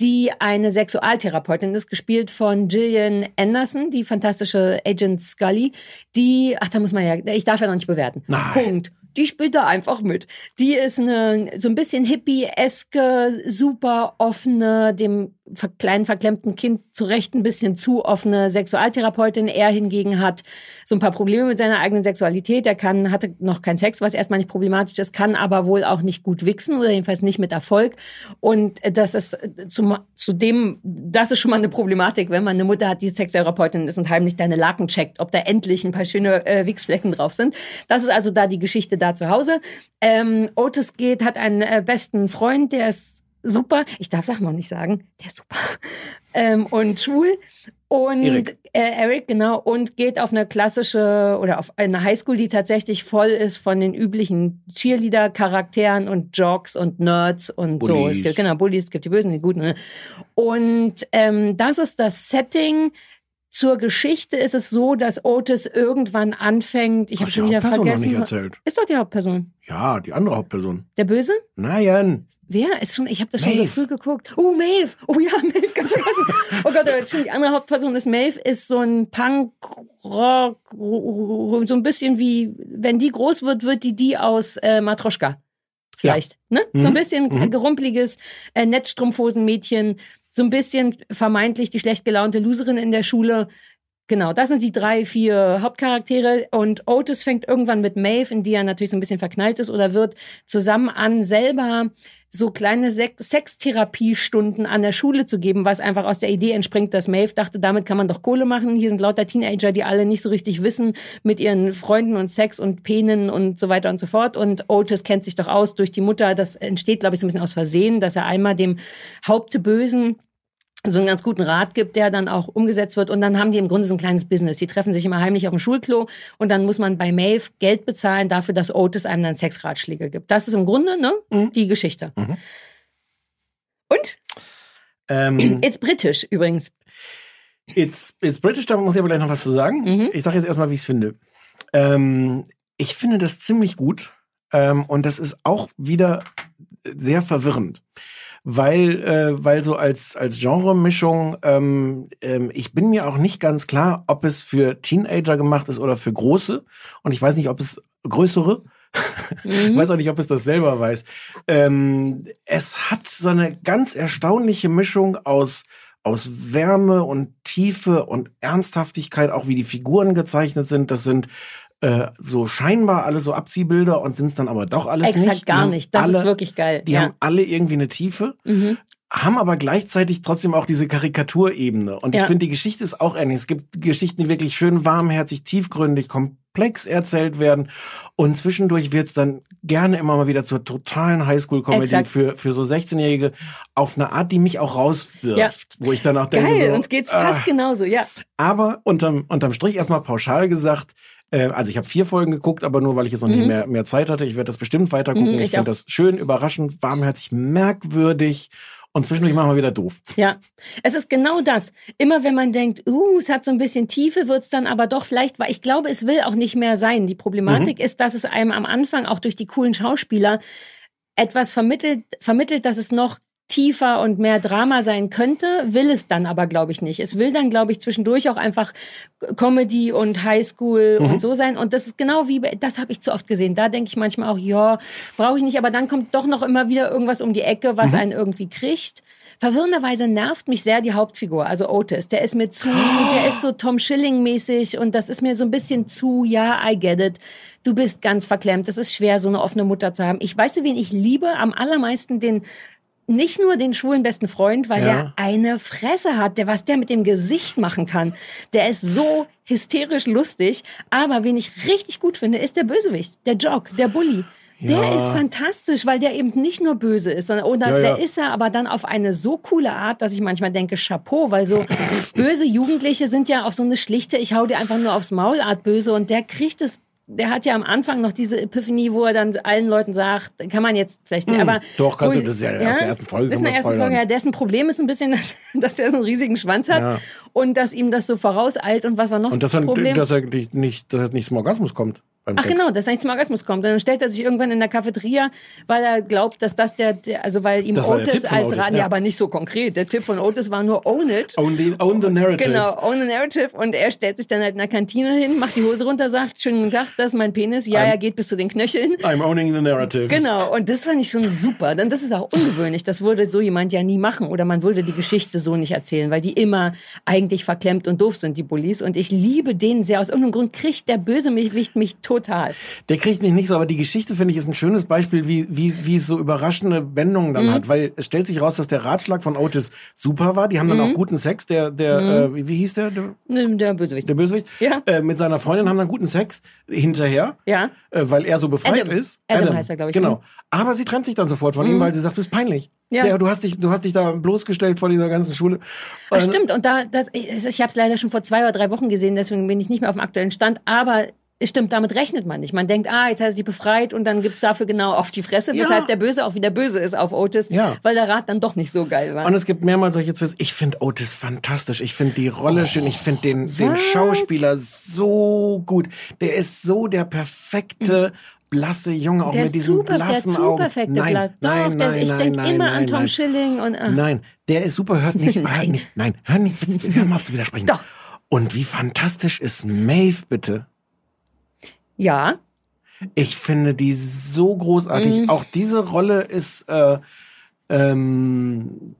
die eine Sexualtherapeutin ist, gespielt von Gillian Anderson, die fantastische Agent Scully. Die, ach, da muss man ja, ich darf ja noch nicht bewerten. Nein. Punkt. Die spielt da einfach mit. Die ist eine so ein bisschen hippie-eske, super offene, dem kleinen verklemmten Kind zu Recht ein bisschen zu offene Sexualtherapeutin. Er hingegen hat so ein paar Probleme mit seiner eigenen Sexualität. Er kann, hatte noch keinen Sex, was erstmal nicht problematisch ist, kann aber wohl auch nicht gut wichsen oder jedenfalls nicht mit Erfolg. Und das ist zum, zudem, das ist schon mal eine Problematik, wenn man eine Mutter hat, die Sextherapeutin ist und heimlich deine Laken checkt, ob da endlich ein paar schöne äh, Wichsflecken drauf sind. Das ist also da die Geschichte da zu Hause. Ähm, Otis geht, hat einen äh, besten Freund, der ist super. Ich darf Sachen noch nicht sagen. Der ist super. Ähm, und schwul. Und Eric. Äh, Eric, genau, und geht auf eine klassische oder auf eine Highschool, die tatsächlich voll ist von den üblichen Cheerleader-Charakteren und Jocks und Nerds und so. Bullies. Es gibt, genau, Bullies, es gibt die Bösen, die Guten. Ne? Und ähm, das ist das Setting. Zur Geschichte ist es so, dass Otis irgendwann anfängt. Ich habe schon wieder Hauptperson noch vergessen. nicht erzählt? Ist doch die Hauptperson. Ja, die andere Hauptperson. Der Böse? Nein. Wer? Ist schon, ich habe das schon so Maeve. früh geguckt. Oh, Maeve. Oh ja, (laughs) Maeve, ganz vergessen. Oh Gott, oh, stimmt. Die andere Hauptperson ist Maeve, ist so ein Punk-Rock, so ein bisschen wie, wenn die groß wird, wird die die aus äh, Matroschka. Vielleicht. Ne? So ein Mhm. bisschen Mhm. gerumpeliges äh, Netzstrumpfhosenmädchen. So ein bisschen vermeintlich die schlecht gelaunte Loserin in der Schule. Genau, das sind die drei, vier Hauptcharaktere. Und Otis fängt irgendwann mit Maeve, in die er natürlich so ein bisschen verknallt ist, oder wird zusammen an, selber so kleine Sextherapiestunden an der Schule zu geben, was einfach aus der Idee entspringt, dass Maeve dachte, damit kann man doch Kohle machen. Hier sind lauter Teenager, die alle nicht so richtig wissen mit ihren Freunden und Sex und Penen und so weiter und so fort. Und Otis kennt sich doch aus durch die Mutter. Das entsteht, glaube ich, so ein bisschen aus Versehen, dass er einmal dem Hauptbösen so einen ganz guten Rat gibt, der dann auch umgesetzt wird. Und dann haben die im Grunde so ein kleines Business. Die treffen sich immer heimlich auf dem Schulklo und dann muss man bei Maeve Geld bezahlen dafür, dass Otis einem dann Sexratschläge gibt. Das ist im Grunde ne, die Geschichte. Mhm. Und? Ähm, Ist britisch übrigens. it's, it's British, da muss ich aber gleich noch was zu sagen. Mhm. Ich sage jetzt erstmal, wie ich es finde. Ähm, ich finde das ziemlich gut. Ähm, und das ist auch wieder sehr verwirrend. Weil, äh, weil so als, als Genre-Mischung, ähm, ähm, ich bin mir auch nicht ganz klar, ob es für Teenager gemacht ist oder für Große. Und ich weiß nicht, ob es größere. (laughs) Ich Mhm. weiß auch nicht, ob es das selber weiß. Ähm, es hat so eine ganz erstaunliche Mischung aus aus Wärme und Tiefe und Ernsthaftigkeit, auch wie die Figuren gezeichnet sind. Das sind äh, so scheinbar alle so Abziehbilder und sind es dann aber doch alles Exakt nicht. Die gar haben nicht. Das alle, ist wirklich geil. Die ja. haben alle irgendwie eine Tiefe. Mhm. Haben aber gleichzeitig trotzdem auch diese Karikaturebene. Und ich Ja. finde, die Geschichte ist auch ähnlich. Es gibt Geschichten, die wirklich schön warmherzig, tiefgründig, komplex erzählt werden. Und zwischendurch wird's dann gerne immer mal wieder zur totalen Highschool-Comedy Exakt. für, für so 16-Jährige auf eine Art, die mich auch rauswirft. Ja. Wo ich danach denke, Geil, so, uns geht's ah, fast genauso, ja. aber unterm, unterm Strich erstmal pauschal gesagt, äh, also ich habe vier Folgen geguckt, aber nur weil ich jetzt noch nicht mehr, mehr Zeit hatte. Ich werde das bestimmt weiter gucken. Mhm, ich ich finde das schön, überraschend, warmherzig, merkwürdig und zwischendurch machen wir wieder doof. Ja, es ist genau das. Immer wenn man denkt, uh, es hat so ein bisschen Tiefe, wird's dann aber doch vielleicht, weil ich glaube, es will auch nicht mehr sein. Die Problematik Mhm. ist, dass es einem am Anfang auch durch die coolen Schauspieler etwas vermittelt, vermittelt, dass es noch tiefer und mehr Drama sein könnte, will es dann aber, glaube ich, nicht. Es will dann, glaube ich, zwischendurch auch einfach Comedy und Highschool Mhm. und so sein. Und das ist genau wie, das habe ich zu oft gesehen. Da denke ich manchmal auch, ja, brauche ich nicht. Aber dann kommt doch noch immer wieder irgendwas um die Ecke, was einen irgendwie kriegt. Verwirrenderweise nervt mich sehr die Hauptfigur, also Otis. Der ist mir zu, der ist so Tom Schilling-mäßig und das ist mir so ein bisschen zu, ja, I get it. Du bist ganz verklemmt. Es ist schwer, so eine offene Mutter zu haben. Ich weiß, wen ich liebe, am allermeisten den nicht nur den schwulen besten Freund, weil Ja. er eine Fresse hat, der was der mit dem Gesicht machen kann. Der ist so hysterisch lustig. Aber wen ich richtig gut finde, ist der Bösewicht, der Jock, der Bully. Der Ja. ist fantastisch, weil der eben nicht nur böse ist, sondern oder Ja, ja. der ist er aber dann auf eine so coole Art, dass ich manchmal denke, Chapeau, weil so böse Jugendliche sind ja auf so eine schlichte, ich hau dir einfach nur aufs Maul Art böse und der kriegt es der hat ja am Anfang noch diese Epiphanie, wo er dann allen Leuten sagt, kann man jetzt vielleicht, nicht, aber Hm, doch, kannst du, das ist ja aus der ersten Folge, Das ist in der ersten. Folge, ja, dessen Problem ist ein bisschen, (laughs) dass, dass er so einen riesigen Schwanz hat Ja. und dass ihm das so vorauseilt und was war noch Und das dass Problem? dass er nicht, dass er nicht zum Orgasmus kommt Ach Sex. genau, dass er nicht zum Orgasmus kommt. Und dann stellt er sich irgendwann in der Cafeteria, weil er glaubt, dass das der, der also weil ihm Otis als Otis, Rat, ja. aber nicht so konkret. Der Tipp von Otis war nur own it. Own the, own the narrative. Genau, own the narrative. Und er stellt sich dann halt in der Kantine hin, macht die Hose runter, sagt, schönen guten Tag, das ist mein Penis. Ja, I'm- er geht bis zu den Knöcheln. I'm owning the narrative. Genau, und das fand ich schon super. Denn das ist auch ungewöhnlich. Das würde so jemand ja nie machen. Oder man würde die Geschichte so nicht erzählen, weil die immer eigentlich verklemmt und doof sind, die Bullies. Und ich liebe den sehr. Aus irgendeinem Grund kriegt der Bösewicht mich total. Der kriegt mich nicht so, aber die Geschichte, finde ich, ist ein schönes Beispiel, wie, wie, wie es so überraschende Wendungen Mhm. dann hat. Weil es stellt sich raus, dass der Ratschlag von Otis super war. Die haben dann Mhm. auch guten Sex. Der, der äh, wie, hieß der? Der, Der Bösewicht. der Bösewicht? Ja. Äh, mit seiner Freundin haben dann guten Sex hinterher. Ja. Äh, weil er so befreit Adam. ist. Adam heißt er, glaub ich, Genau. ne? Aber sie trennt sich dann sofort von ihm, weil sie sagt, du bist peinlich. Ja. Der, du, hast dich, du hast dich da bloßgestellt vor dieser ganzen Schule. Ach, Und- stimmt. Und da, das, ich, ich habe es leider schon vor zwei oder drei Wochen gesehen, deswegen bin ich nicht mehr auf dem aktuellen Stand. Aber stimmt, damit rechnet man nicht. Man denkt, ah, jetzt hat er sich befreit und dann gibt's dafür genau auf die Fresse, Ja. weshalb der Böse auch wieder böse ist auf Otis, Ja. weil der Rat dann doch nicht so geil war. Und es gibt mehrmals solche Twists. Ich finde Otis fantastisch. Ich finde die Rolle schön. Ich finde den, den? Schauspieler so gut. Der ist so der perfekte blasse Junge, auch der mit diesen super, der blassen zu Augen. perfekte nein, Blatt. Doch, nein, der, nein, ich denke immer nein, an Tom nein. Schilling und ach, Nein, der ist super. Hört nicht, (laughs) hört Nein. nicht, nein, hör nicht, hör mal auf zu widersprechen. Doch. Und wie fantastisch ist Maeve bitte? Ja, Ich finde die so großartig. Mhm. Auch diese Rolle ist, äh, ähm,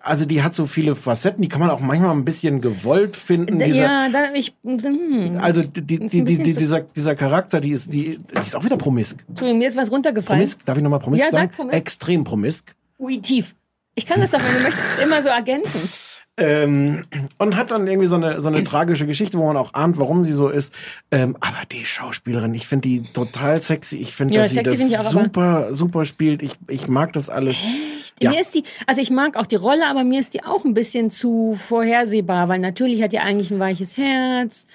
also die hat so viele Facetten, die kann man auch manchmal ein bisschen gewollt finden. Dieser, ja, da, ich, hm. Also die, die, die, dieser, dieser Charakter, die ist, die, die ist auch wieder promisk. Entschuldigung, mir ist was runtergefallen. Promisk, darf ich nochmal promisk Ja, sag sagen? promisk. Extrem promisk. Ui, tief. Ich kann das doch, wenn du möchtest, immer so ergänzen. Ähm, und hat dann irgendwie so eine, so eine tragische Geschichte, wo man auch ahnt, warum sie so ist. Ähm, aber die Schauspielerin, ich finde die total sexy. Ich finde, Ja, dass sie das super, super spielt. Ich, ich mag das alles. Ja. Mir ist die, also ich mag auch die Rolle, aber mir ist die auch ein bisschen zu vorhersehbar, weil natürlich hat die eigentlich ein weiches Herz.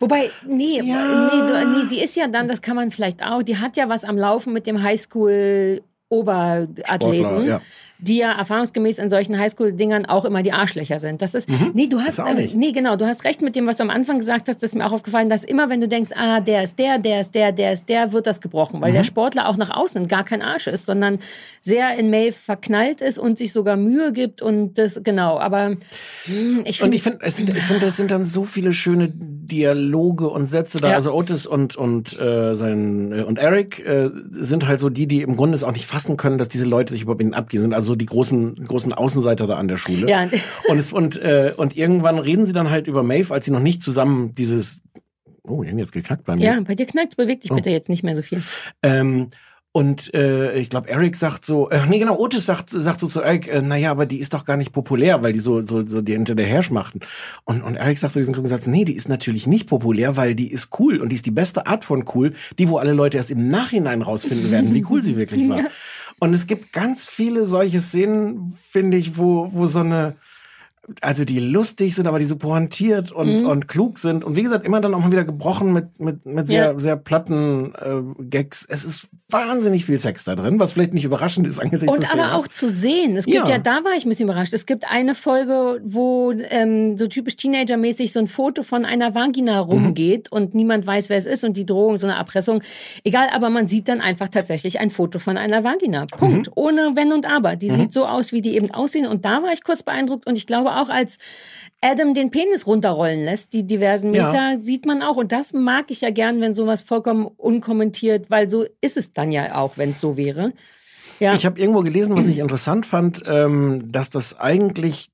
Wobei, nee, Ja. nee, nee, die ist ja dann, das kann man vielleicht auch, die hat ja was am Laufen mit dem Highschool Oberathleten, Sportler, ja. Die ja erfahrungsgemäß in solchen Highschool-Dingern auch immer die Arschlöcher sind. Das ist, nee, du hast, Mhm. Äh, nee, genau, du hast recht mit dem, was du am Anfang gesagt hast, das ist mir auch aufgefallen, dass immer, wenn du denkst, ah, der ist der, der ist der, der ist der, wird das gebrochen, Mhm. weil der Sportler auch nach außen gar kein Arsch ist, sondern sehr in Maeve verknallt ist und sich sogar Mühe gibt und das, genau, aber hm, ich Und finde, ich finde, es sind, ich finde, das sind dann so viele schöne Dialoge und Sätze da. Ja. Also Otis und und äh, sein äh, und Eric äh, sind halt so die, die im Grunde es auch nicht fassen können, dass diese Leute sich überhaupt in ihn abgehen sind. Also so die großen, großen Außenseiter da an der Schule. Ja. Und, es, und, äh, und irgendwann reden sie dann halt über Maeve, als sie noch nicht zusammen dieses, oh, die haben jetzt geknackt bei mir. Ja, bei dir knackt bewegt dich Oh. bitte jetzt nicht mehr so viel. Ähm, und äh, ich glaube, Eric sagt so, äh, nee, genau, Otis sagt, sagt so zu Eric, äh, naja, aber die ist doch gar nicht populär, weil die so, so, so die hinter der herschmachten. Und, und Eric sagt so diesen klugen Satz, nee, die ist natürlich nicht populär, weil die ist cool und die ist die beste Art von cool, die, wo alle Leute erst im Nachhinein rausfinden werden, wie cool sie wirklich (laughs) war. Und es gibt ganz viele solche Szenen, finde ich, wo, wo so eine, also die lustig sind, aber die so pointiert und, und klug sind. Und wie gesagt, immer dann auch mal wieder gebrochen mit, mit, mit sehr, Ja. sehr platten äh, Gags. Es ist wahnsinnig viel Sex da drin, was vielleicht nicht überraschend ist angesichts des Und aber auch zu sehen. Es gibt Ja. ja. da war ich ein bisschen überrascht. Es gibt eine Folge, wo ähm, so typisch Teenager-mäßig so ein Foto von einer Mhm. Vagina rumgeht und niemand weiß, wer es ist und die Drohung, so eine Erpressung. Egal, aber man sieht dann einfach tatsächlich ein Foto von einer Vagina. Punkt. Mhm. Ohne Wenn und Aber. Die sieht so aus, wie die eben aussehen. Und da war ich kurz beeindruckt. Und ich glaube auch, als Adam den Penis runterrollen lässt, die diversen Ja. Meter, sieht man auch. Und das mag ich ja gern, wenn sowas vollkommen unkommentiert, weil so ist es dann ja auch, wenn es so wäre. Ja. Ich habe irgendwo gelesen, was ich interessant fand, ähm, dass das eigentlich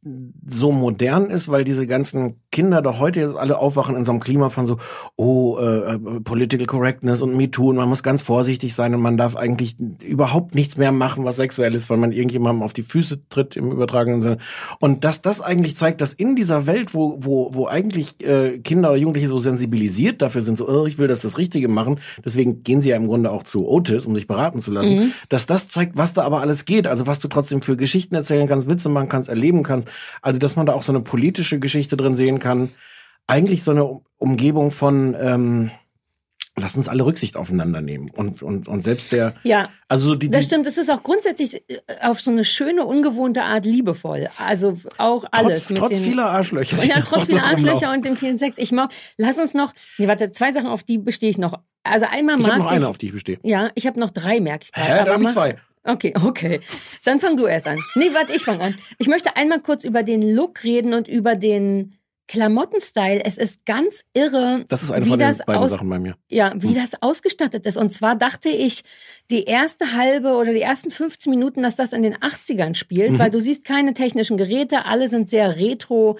so modern ist, weil diese ganzen Kinder doch heute jetzt alle aufwachen in so einem Klima von so, oh, äh, äh, Political Correctness und MeToo und man muss ganz vorsichtig sein und man darf eigentlich überhaupt nichts mehr machen, was sexuell ist, weil man irgendjemandem auf die Füße tritt im übertragenen Sinne. Und dass das eigentlich zeigt, dass in dieser Welt, wo, wo, wo eigentlich äh, Kinder oder Jugendliche so sensibilisiert dafür sind, so, oh, ich will das das Richtige machen, deswegen gehen sie ja im Grunde auch zu Otis, um sich beraten zu lassen, dass das zeigt, was da aber alles geht, also was du trotzdem für Geschichten erzählen kannst, Witze machen kannst, erleben kannst, also dass man da auch so eine politische Geschichte drin sehen kann, eigentlich so eine Um- Umgebung von ähm, Lass uns alle Rücksicht aufeinander nehmen und und und selbst der ja. also so die, Das die stimmt, es ist auch grundsätzlich äh, auf so eine schöne, ungewohnte Art liebevoll. Also auch alles. trotz, trotz den, vieler Arschlöcher. die Ja, trotz vieler Arschlöcher und dem vielen Sex. Ich mag, lass uns noch, nee, warte, zwei Sachen, auf die bestehe ich noch. Also einmal Ich mag habe noch ich, eine, auf die ich bestehe. ja, ich habe noch drei, merke ich gerade. Hä, da habe ich zwei. Okay, okay. Dann fang du erst an. Nee, warte, ich fange an. Ich möchte einmal kurz über den Look reden und über den Klamottenstyle. Es ist ganz irre, Das ist eine wie von den das beiden Sachen bei mir. ja, wie das ausgestattet ist. Und zwar dachte ich, die erste halbe oder die ersten 15 Minuten, dass das in den 80ern spielt, weil du siehst keine technischen Geräte, alle sind sehr retro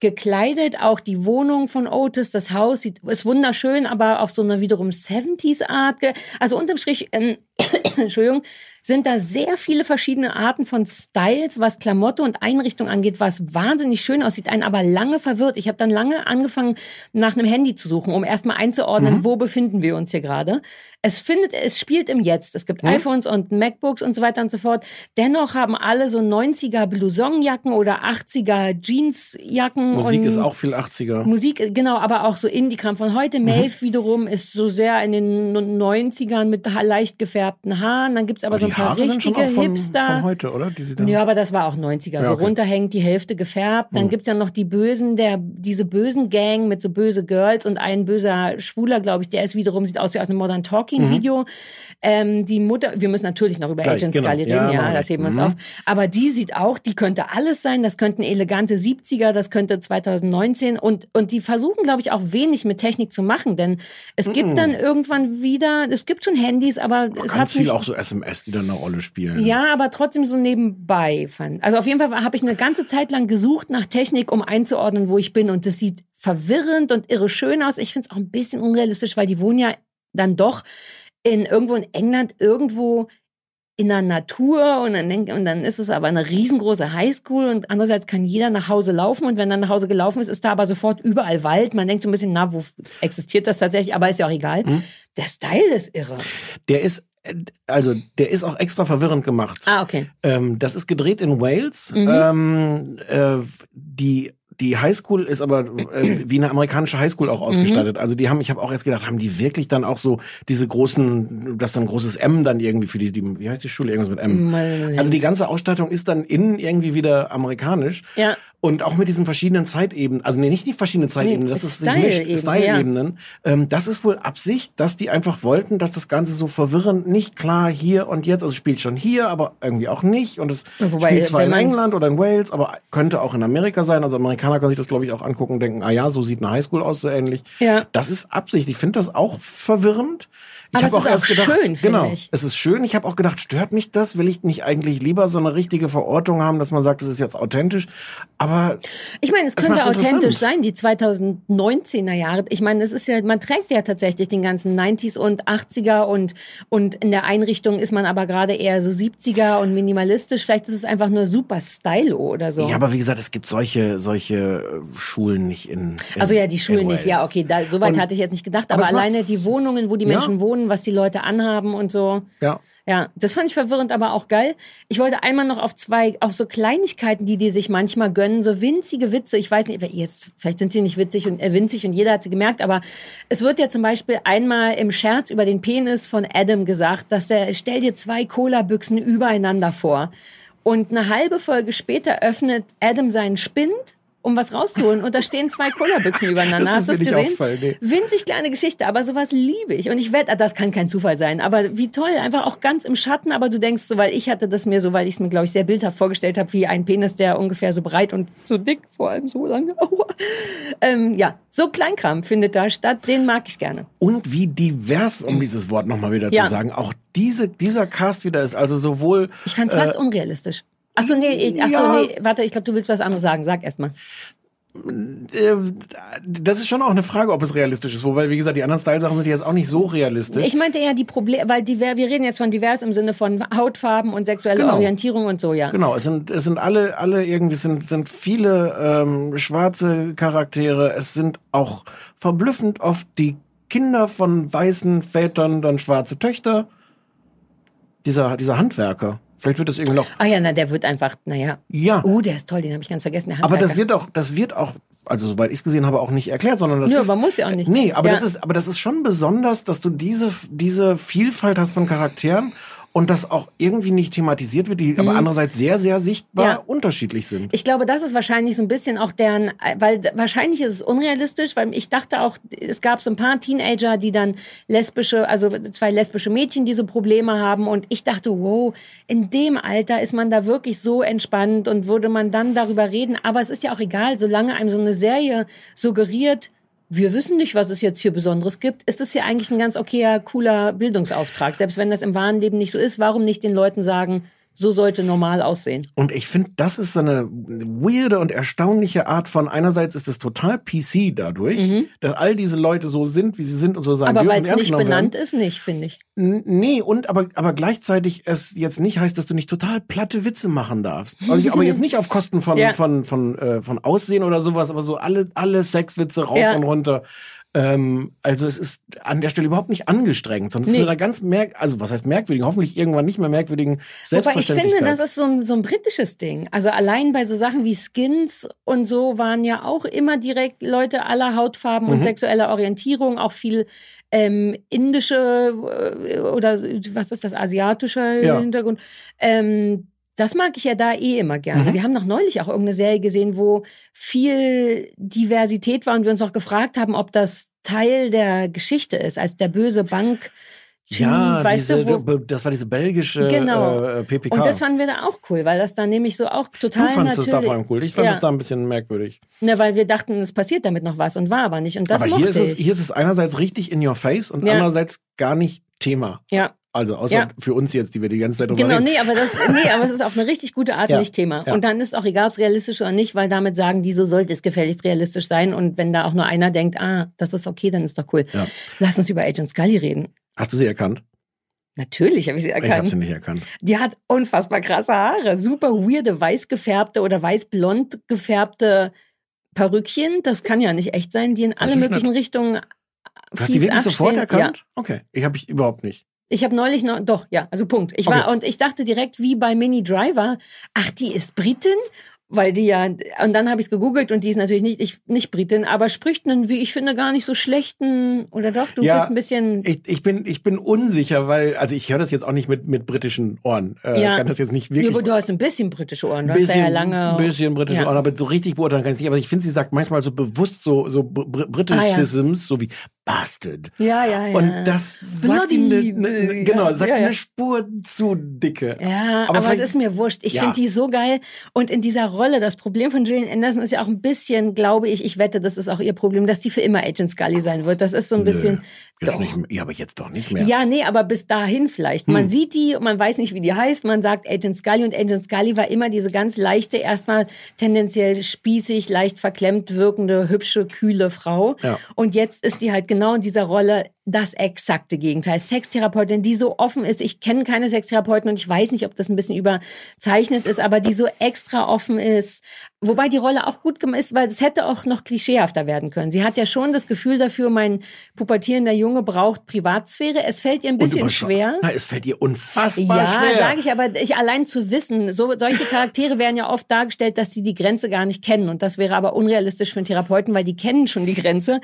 gekleidet, auch die Wohnung von Otis, das Haus sieht, ist wunderschön, aber auf so einer wiederum 70s Art. ge- Also unterm Strich, ähm, (coughs) Entschuldigung, sind da sehr viele verschiedene Arten von Styles, was Klamotte und Einrichtung angeht, was wahnsinnig schön aussieht, einen aber lange verwirrt. Ich habe dann lange angefangen, nach einem Handy zu suchen, um erstmal einzuordnen, wo befinden wir uns hier gerade. Es findet, es spielt im Jetzt. Es gibt iPhones und MacBooks und so weiter und so fort. Dennoch haben alle so 90er Blousonjacken oder 80er Jeansjacken. Musik ist auch viel 80er. Musik, genau, aber auch so Indie-Kram von heute. Mhm. Maeve wiederum ist so sehr in den 90ern mit leicht gefärbten Haaren. Dann gibt's aber, so ein die Haare sind schon auch von, Hipster. von heute, oder? Ja, aber das war auch 90er. Ja, so okay. Hm. runterhängt, die Hälfte gefärbt. Dann gibt's ja noch die Bösen, der, diese bösen Gang mit so böse Girls und ein böser Schwuler, glaube ich, der ist wiederum, sieht aus wie aus einem Modern Talking Video. Ähm, die Mutter, wir müssen natürlich noch über Mhm. Gleich, Agent genau. Scully reden, Ja, ja, das heben wir uns Mhm. auf. Aber die sieht auch, die könnte alles sein. Das könnten elegante 70er, das könnte 2019 und, und die versuchen, glaube ich, auch wenig mit Technik zu machen, denn es gibt dann irgendwann wieder, es gibt schon Handys, aber es hat viel nicht auch so SMS, die dann eine Rolle spielen. ja, aber trotzdem so nebenbei fand. Also auf jeden Fall habe ich eine ganze Zeit lang gesucht nach Technik, um einzuordnen, wo ich bin. Und das sieht verwirrend und irre schön aus. Ich finde es auch ein bisschen unrealistisch, weil die wohnen ja dann doch in irgendwo in England irgendwo in der Natur und dann, denk, und dann ist es aber eine riesengroße Highschool und andererseits kann jeder nach Hause laufen und wenn dann nach Hause gelaufen ist, ist da aber sofort überall Wald. Man denkt so ein bisschen, na, wo existiert das tatsächlich? Aber ist ja auch egal. Der Style ist irre. Der ist, also, der ist auch extra verwirrend gemacht. Ah, okay. Ähm, das ist gedreht in Wales. Mhm. Ähm, äh, die die Highschool ist aber äh, wie eine amerikanische Highschool Mhm. auch ausgestattet. Also die haben, ich habe auch erst gedacht, haben die wirklich dann auch so diese großen, das dann ein großes M dann irgendwie für die, die wie heißt die Schule irgendwas mit M. Mal- Also die ganze Ausstattung ist dann innen irgendwie wieder amerikanisch. Ja. Und auch mit diesen verschiedenen Zeitebenen, also nee, nicht die verschiedenen Zeitebenen, das ist Style-Ebenen, Style-Ebenen. Ähm, das ist wohl Absicht, dass die einfach wollten, dass das Ganze so verwirrend, nicht klar hier und jetzt, also spielt schon hier, aber irgendwie auch nicht. Und es Ja, wobei, spielt zwar in England oder in Wales, aber könnte auch in Amerika sein. Also Amerikaner können sich das, glaube ich, auch angucken und denken, ah ja, so sieht eine Highschool aus, so ähnlich. Ja. Das ist Absicht. Ich finde das auch verwirrend. Ich habe ist auch schön, finde genau, ich. es ist schön. Ich habe auch gedacht, stört mich das? Will ich nicht eigentlich lieber so eine richtige Verortung haben, dass man sagt, es ist jetzt authentisch? Aber Ich meine, es Das könnte authentisch sein, die 2019er Jahre. Ich meine, es ist ja, man trägt ja tatsächlich den ganzen 90s und 80er und, und in der Einrichtung ist man aber gerade eher so 70er und minimalistisch. Vielleicht ist es einfach nur super stylo oder so. ja, aber wie gesagt, es gibt solche solche äh, Schulen nicht in, in also ja, die Schulen nicht. Ja, okay, da, so weit Und- hatte ich jetzt nicht gedacht. aber Aber, alleine die Wohnungen, wo die Ja. Menschen wohnen, was die Leute anhaben und so. Ja. Ja, das fand ich verwirrend, aber auch geil. Ich wollte einmal noch auf zwei, auf so Kleinigkeiten, die die sich manchmal gönnen, so winzige Witze. Ich weiß nicht, jetzt vielleicht sind sie nicht witzig und äh, winzig und jeder hat sie gemerkt, aber es wird ja zum Beispiel einmal im Scherz über den Penis von Adam gesagt, dass er stell dir zwei Cola-Büchsen übereinander vor. Und eine halbe Folge später öffnet Adam seinen Spind, um was rauszuholen, und da stehen zwei Cola-Büchsen übereinander. Das ist Hast du das gesehen? aufgefallen, nee. Winzig kleine Geschichte, aber sowas liebe ich. Und ich wette, das kann kein Zufall sein. Aber wie toll, einfach auch ganz im Schatten. Aber du denkst so, weil ich hatte das mir so, weil ich es mir, glaube ich, sehr bildhaft vorgestellt habe, wie ein Penis, der ungefähr so breit und so dick, vor allem so lange. (laughs) Ähm, ja, so Kleinkram findet da statt. Den mag ich gerne. Und wie divers, um dieses Wort nochmal wieder Ja. zu sagen, auch diese, dieser Cast wieder ist. Also sowohl Ich fand es fast unrealistisch. Achso, nee, ich, achso, ja. nee, warte, ich glaube, du willst was anderes sagen. Sag erst mal. äh, das ist schon auch eine Frage, ob es realistisch ist. Wobei, wie gesagt, die anderen Style-Sachen sind jetzt auch nicht so realistisch. Ich meinte eher die Probleme, weil die, wir reden jetzt von divers im Sinne von Hautfarben und sexuelle Genau. Orientierung und so, ja. Genau, es sind, es sind alle, alle irgendwie sind, sind viele ähm, schwarze Charaktere. Es sind auch verblüffend oft die Kinder von weißen Vätern, dann schwarze Töchter. Dieser, dieser Handwerker. Vielleicht wird das irgendwie noch. Ah ja, na, der wird einfach, naja. Ja. Oh, der ist toll, den habe ich ganz vergessen. Aber das wird auch, das wird auch, also soweit ich es gesehen habe, auch nicht erklärt, sondern das Nö, ist. aber muss ja auch nicht. Nee, aber Ja. das ist, aber das ist schon besonders, dass du diese, diese Vielfalt hast von Charakteren und das auch irgendwie nicht thematisiert wird, die aber andererseits sehr, sehr sichtbar Mhm. Ja. unterschiedlich sind. Ich glaube, das ist wahrscheinlich so ein bisschen auch deren, weil wahrscheinlich ist es unrealistisch, weil ich dachte auch, es gab so ein paar Teenager, die dann lesbische, also zwei lesbische Mädchen, die so Probleme haben und ich dachte, wow, in dem Alter ist man da wirklich so entspannt und würde man dann darüber reden, aber es ist ja auch egal, solange einem so eine Serie suggeriert, wir wissen nicht, was es jetzt hier Besonderes gibt, ist es ja eigentlich ein ganz okayer, cooler Bildungsauftrag. Selbst wenn das im wahren Leben nicht so ist, warum nicht den Leuten sagen, so sollte normal aussehen? Und ich finde, das ist so eine weirde und erstaunliche Art von, einerseits ist es total PC dadurch, dass all diese Leute so sind, wie sie sind und so sein Mhm. Aber weil es nicht benannt werden. ist, nicht, finde ich. N- Nee, und aber, aber gleichzeitig es jetzt nicht heißt, dass du nicht total platte Witze machen darfst. Also ich, aber jetzt nicht auf Kosten von, (laughs) Ja. von, von, äh, von Aussehen oder sowas, aber so alle, alle Sexwitze rauf Ja. und runter. Ähm, also es ist an der Stelle überhaupt nicht angestrengt, sondern es Nee. ist mit einer ganz merk, also was heißt merkwürdigen, hoffentlich irgendwann nicht mehr merkwürdigen Wobei ich Selbstverständlichkeit. finde, das ist so ein, so ein britisches Ding. Also allein bei so Sachen wie Skins und so waren ja auch immer direkt Leute aller Hautfarben Mhm. und sexueller Orientierung, auch viel ähm, indische äh, oder was ist das, asiatische Ja. Hintergrund. Ähm, das mag ich ja da eh immer gerne. Mhm. Wir haben noch neulich auch irgendeine Serie gesehen, wo viel Diversität war und wir uns auch gefragt haben, ob das Teil der Geschichte ist, als der böse Bank. ja, weißt diese, du, das war diese belgische Genau. äh, PPK. und das fanden wir da auch cool, weil das dann nämlich so auch du total fandest es natürlich. da vor allem cool. Ich fand ja, es da ein bisschen merkwürdig. ne, weil wir dachten, es passiert damit noch was und war aber nicht. Und das aber hier ist, es, hier ist es einerseits richtig in your face und Ja. andererseits gar nicht Thema. ja, Also außer Ja. für uns jetzt, die wir die ganze Zeit drüber genau, reden. nee, aber das, nee, aber es ist auf eine richtig gute Art (laughs) Ja, nicht Thema. ja. Und dann ist auch egal, ob es realistisch oder nicht, weil damit sagen die, so sollte es gefälligst realistisch sein. Und wenn da auch nur einer denkt, ah, das ist okay, dann ist doch cool. Lass uns über Agent Scully reden. Hast du sie erkannt? Natürlich habe ich sie Ich habe erkannt. sie nicht erkannt. Die hat unfassbar krasse Haare. Super weirde, weiß gefärbte oder weiß-blond gefärbte Perückchen. Das kann ja nicht echt sein, die in alle möglichen. Richtungen Du hast fies sie wirklich sofort abstehen. Ja. erkannt? Okay, ich habe ich überhaupt nicht. Ich habe neulich noch, doch, ja, also Punkt. Ich war Okay. und ich dachte direkt wie bei Mini Driver, ach, die ist Britin, weil die ja und dann habe ich es gegoogelt und die ist natürlich nicht ich, nicht Britin, aber spricht einen wie ich finde gar nicht so schlechten oder doch, du Ja, bist ein bisschen Ich, ich, bin, ich bin unsicher, weil, also ich höre das jetzt auch nicht mit, mit britischen Ohren. Äh, Ja. kann das jetzt nicht ja, wirklich. aber du hast ein bisschen britische Ohren, du ein hast da ja lange ein bisschen britische ja. Ohren, aber so richtig beurteilen kann ich es nicht. Aber ich finde, sie sagt manchmal so bewusst so, so Br Br Britishisms, so wie bastard. Ja, ja, ja. Und das sagt sie eine, eine, genau, sagt ja, ja. eine Spur zu dicke. Ja, aber, es vielleicht- ist mir wurscht. Ich Ja. finde die so geil. Und in dieser Rolle, das Problem von Gillian Anderson ist ja auch ein bisschen, glaube ich, ich wette, das ist auch ihr Problem, dass die für immer Agent Scully sein wird. Das ist so ein bisschen. Jetzt Doch. nicht, ja, aber jetzt doch nicht mehr. Ja, nee, aber bis dahin vielleicht. Hm. Man sieht die und man weiß nicht, wie die heißt. Man sagt Agent Scully und Agent Scully war immer diese ganz leichte, erstmal tendenziell spießig, leicht verklemmt wirkende, hübsche, kühle Frau. Ja. Und jetzt ist die halt genau in dieser Rolle das exakte Gegenteil. Sextherapeutin, die so offen ist. Ich kenne keine Sextherapeuten und ich weiß nicht, ob das ein bisschen überzeichnet ist, aber die so extra offen ist. Wobei die Rolle auch gut gemacht ist, weil es hätte auch noch klischeehafter werden können. Sie hat ja schon das Gefühl dafür, mein pubertierender Junge braucht Privatsphäre. Es fällt ihr ein bisschen schwer. Na, es fällt ihr unfassbar Ja, schwer. sage ich, aber ich allein zu wissen, so, solche Charaktere werden ja oft dargestellt, dass sie die Grenze gar nicht kennen. Und das wäre aber unrealistisch für einen Therapeuten, weil die kennen schon die Grenze.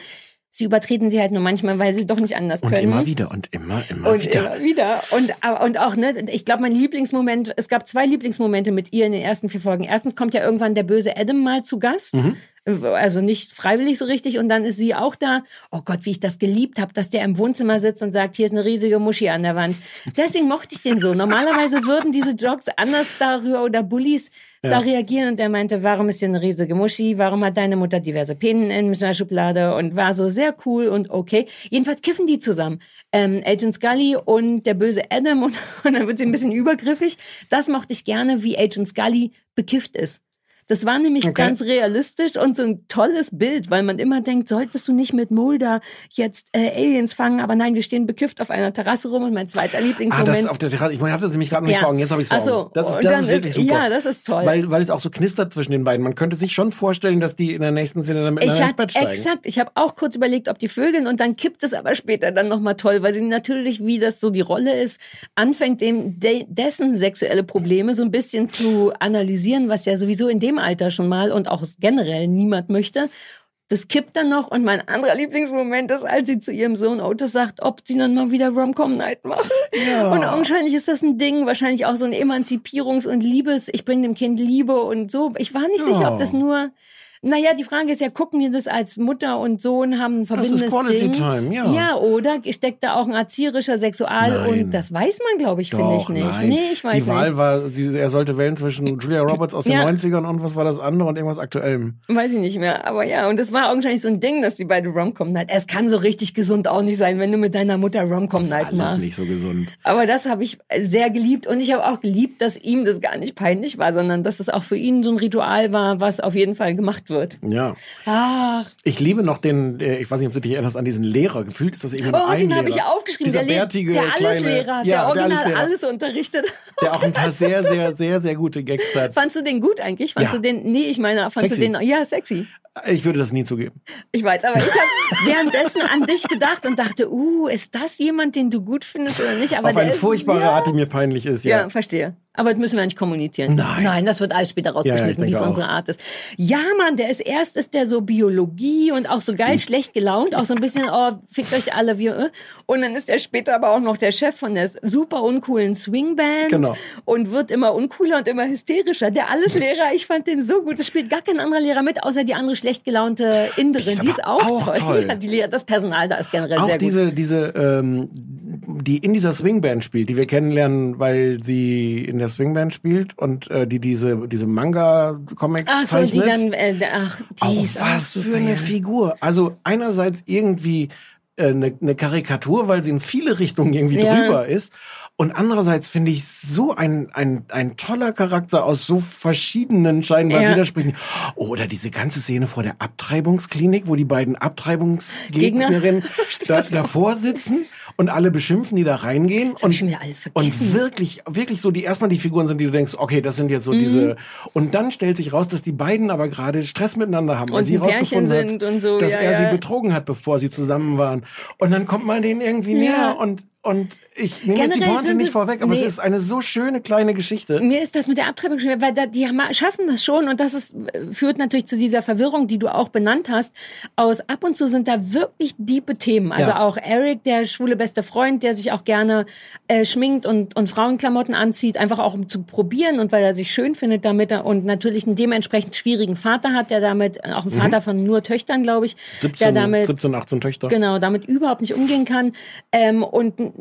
Sie übertreten sie halt nur manchmal, weil sie doch nicht anders und können. immer wieder und immer, immer Und wieder. immer wieder. Und, und auch, ne, ich glaube, mein Lieblingsmoment, es gab zwei Lieblingsmomente mit ihr in den ersten vier Folgen. Erstens kommt ja irgendwann der böse Adam mal zu Gast. Mhm. Also nicht freiwillig so richtig. Und dann ist sie auch da. Oh Gott, wie ich das geliebt habe, dass der im Wohnzimmer sitzt und sagt, hier ist eine riesige Muschi an der Wand. Deswegen mochte ich den so. Normalerweise würden diese Jokes anders darüber oder Bullies da reagieren. Und der meinte, warum ist hier eine riesige Muschi? Warum hat deine Mutter diverse Penen in der Schublade? Und war so sehr cool und okay. Jedenfalls kiffen die zusammen. Ähm, Agent Scully und der böse Adam. Und, (laughs) und dann wird sie ein bisschen übergriffig. Das mochte ich gerne, wie Agent Scully bekifft ist. Das war nämlich Okay. ganz realistisch und so ein tolles Bild, weil man immer denkt, solltest du nicht mit Mulder jetzt äh, Aliens fangen, aber nein, wir stehen bekifft auf einer Terrasse rum und mein zweiter Ah, Lieblingsmoment. das ist auf der Terrasse. Ich hatte das nämlich gerade noch nicht Ja. vor Augen. Jetzt habe ich es vor Ach so. Augen. Das ist, das ist wirklich ist- super. ja, das ist toll. Weil, weil es auch so knistert zwischen den beiden. Man könnte sich schon vorstellen, dass die in der nächsten Szene dann miteinander ich ins Bett steigen. exakt, ich habe auch kurz überlegt, ob die Vögeln und dann kippt es aber später dann nochmal toll, weil sie natürlich, wie das so die Rolle ist, anfängt dem de, dessen sexuelle Probleme so ein bisschen zu analysieren, was ja sowieso in dem Alter schon mal und auch generell niemand möchte. Das kippt dann noch und mein anderer Lieblingsmoment ist, als sie zu ihrem Sohn Otis sagt, ob sie dann mal wieder Rom-Com Night machen. Und augenscheinlich ist das ein Ding, wahrscheinlich auch so ein Emanzipierungs- und Liebes, ich bringe dem Kind Liebe und so. Ich war nicht sicher, ob das nur, naja, die Frage ist ja, gucken die das als Mutter und Sohn, haben ein verbindendes Quality Ding? Time, ja. Ja, oder steckt da auch ein erzieherischer Sexual Nein. und das weiß man, glaube ich, finde ich nicht. nein. Nee, ich weiß Die Wahl nicht. war, sie, er sollte wählen zwischen Julia Roberts aus den Ja. 90ern und was war das andere und irgendwas Aktuellem. Weiß ich nicht mehr. Aber ja, und das war augenscheinlich so ein Ding, dass die beide Rom-Com Night. Es kann so richtig gesund auch nicht sein, wenn du mit deiner Mutter Rom-Com Night Alles machst. nicht so gesund. Aber das habe ich sehr geliebt und ich habe auch geliebt, dass ihm das gar nicht peinlich war, sondern dass es auch für ihn so ein Ritual war, was auf jeden Fall gemacht wird. Ja. Ach, Ich liebe noch den, äh, ich weiß nicht, ob du dich erinnerst an diesen Lehrer. Gefühlt ist das irgendwie nur oh, ein den Lehrer. habe ich aufgeschrieben. Dieser der, bärtige, der Alleslehrer, ja, der original Alleslehrer, alles unterrichtet. der auch ein paar sehr, sehr, sehr, sehr gute Gags hat. Fandst du den gut eigentlich? Fandst Ja. du den, nee, ich meine, fandst Sexy. du den, ja, sexy. Ich würde das nie zugeben. Ich weiß, aber ich habe währenddessen an dich gedacht und dachte, uh, ist das jemand, den du gut findest oder nicht? Aber Auf der eine ist, furchtbare ja, Art, die mir peinlich ist, Ja, ja. verstehe. Aber das müssen wir nicht kommunizieren. Nein. Nein, das wird alles später Ja, ja, rausgeschnitten, wie es unsere Art ist. Ja, Mann, der ist erst ist der so Biologie und auch so Hm. geil schlecht gelaunt, auch so ein bisschen, oh, fickt euch alle, wie, äh. Und dann ist er später aber auch noch der Chef von der super uncoolen Swingband Genau. und wird immer uncooler und immer hysterischer. Der Alleslehrer, ich fand den so gut. Es spielt gar kein anderer Lehrer mit, außer die andere schlecht gelaunte Inderin. Die ist, aber auch, auch toll. toll. Ja, die Lehrer, das Personal da ist generell Auch sehr gut. diese, diese, ähm, die in dieser Swingband spielt, die wir kennenlernen, weil sie in der Swingband spielt und äh, die diese, diese Manga-Comics Ach so, die zeichnet. dann, äh, ach, die auch ist was für eine. Figur. Also einerseits irgendwie äh, eine, eine Karikatur, weil sie in viele Richtungen irgendwie Ja. drüber ist. Und andererseits finde ich so ein, ein, ein toller Charakter aus so verschiedenen scheinbar Ja. Widersprüchen. Oder diese ganze Szene vor der Abtreibungsklinik, wo die beiden Abtreibungsgegnerinnen (laughs) da, davor sitzen und alle beschimpfen, die da reingehen. hab und, ich schon wieder alles vergessen. Und wirklich, wirklich so, die erstmal die Figuren sind, die du denkst, okay, das sind Mhm. jetzt so diese. Und dann stellt sich raus, dass die beiden aber gerade Stress miteinander haben, weil Und sie Pärchen rausgefunden hat, so, dass ja, er ja. sie betrogen hat, bevor sie zusammen waren. Und dann kommt man denen irgendwie näher Ja. und und ich nehme jetzt die Pointe nicht vorweg, aber nee. es ist eine so schöne kleine Geschichte. Mir ist das mit der Abtreibung schwer, weil da, die haben, schaffen das schon und das ist, führt natürlich zu dieser Verwirrung, die du auch benannt hast. Aus ab und zu sind da wirklich diepe Themen. Also Ja. auch Eric, der schwule beste Freund, der sich auch gerne äh, schminkt und, und Frauenklamotten anzieht, einfach auch um zu probieren und weil er sich schön findet damit und natürlich einen dementsprechend schwierigen Vater hat, der damit, auch ein Vater von nur Töchtern, glaube ich, 17, der damit 17, 18 Töchter. Genau, damit überhaupt nicht umgehen kann. Ähm, und n-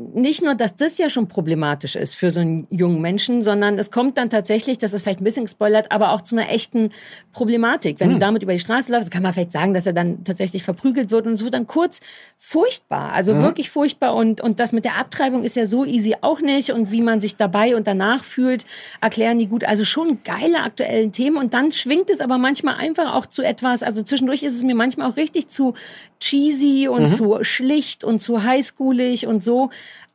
nicht nur, dass das ja schon problematisch ist für so einen jungen Menschen, sondern es kommt dann tatsächlich, das ist vielleicht ein bisschen gespoilert, aber auch zu einer echten Problematik. Wenn du damit über die Straße läufst, kann man vielleicht sagen, dass er dann tatsächlich verprügelt wird und es wird dann kurz furchtbar, also wirklich furchtbar und, und das mit der Abtreibung ist ja so easy auch nicht und wie man sich dabei und danach fühlt, erklären die gut. Also schon geile aktuellen Themen und dann schwingt es aber manchmal einfach auch zu etwas, also zwischendurch ist es mir manchmal auch richtig zu cheesy und zu schlicht und zu highschoolig und so.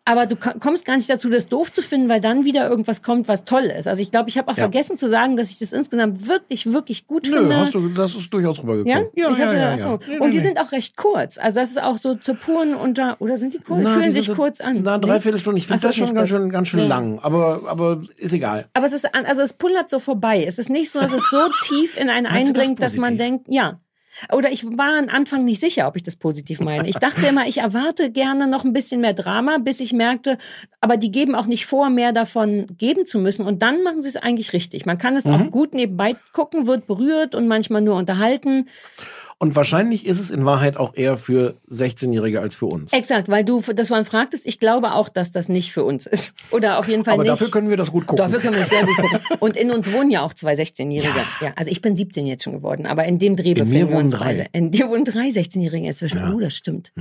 Aber du ko- kommst gar nicht dazu, das doof zu finden, weil dann wieder irgendwas kommt, was toll ist. Also ich glaube, ich habe auch vergessen zu sagen, dass ich das insgesamt wirklich, wirklich gut Nö, finde. hast du, das ist durchaus Ja, rübergekommen. ich hatte, ja, ach so. ja. Nee, Und die nee. sind auch recht kurz. Also das ist auch so zur puren unter oder sind die kurz? Na, Fühlen die sich kurz an. Na, dreiviertel Stunde. Ich finde das schon ganz schön, ganz schön Ja. lang. Aber, aber ist egal. Aber es ist, an- also es pullert so vorbei. Es ist nicht so, dass es so tief in einen Meinst du das eindringt, dass man denkt, ja. Oder ich war am Anfang nicht sicher, ob ich das positiv meine. Ich dachte immer, ich erwarte gerne noch ein bisschen mehr Drama, bis ich merkte, aber die geben auch nicht vor, mehr davon geben zu müssen. Und dann machen sie es eigentlich richtig. Man kann es Mhm. auch gut nebenbei gucken, wird berührt und manchmal nur unterhalten. Und wahrscheinlich ist es in Wahrheit auch eher für 16-Jährige als für uns. Exakt, weil du das vorhin fragtest, ich glaube auch, dass das nicht für uns ist. Oder auf jeden Fall Aber nicht. dafür können wir das gut gucken. Dafür können wir es sehr gut gucken. (laughs) Und in uns wohnen ja auch zwei 16-Jährige. Ja. also ich bin 17 jetzt schon geworden, aber in dem Dreh In befinden wir wohnen uns drei. beide. In dir wohnen drei 16-Jährige inzwischen. Oh, das stimmt.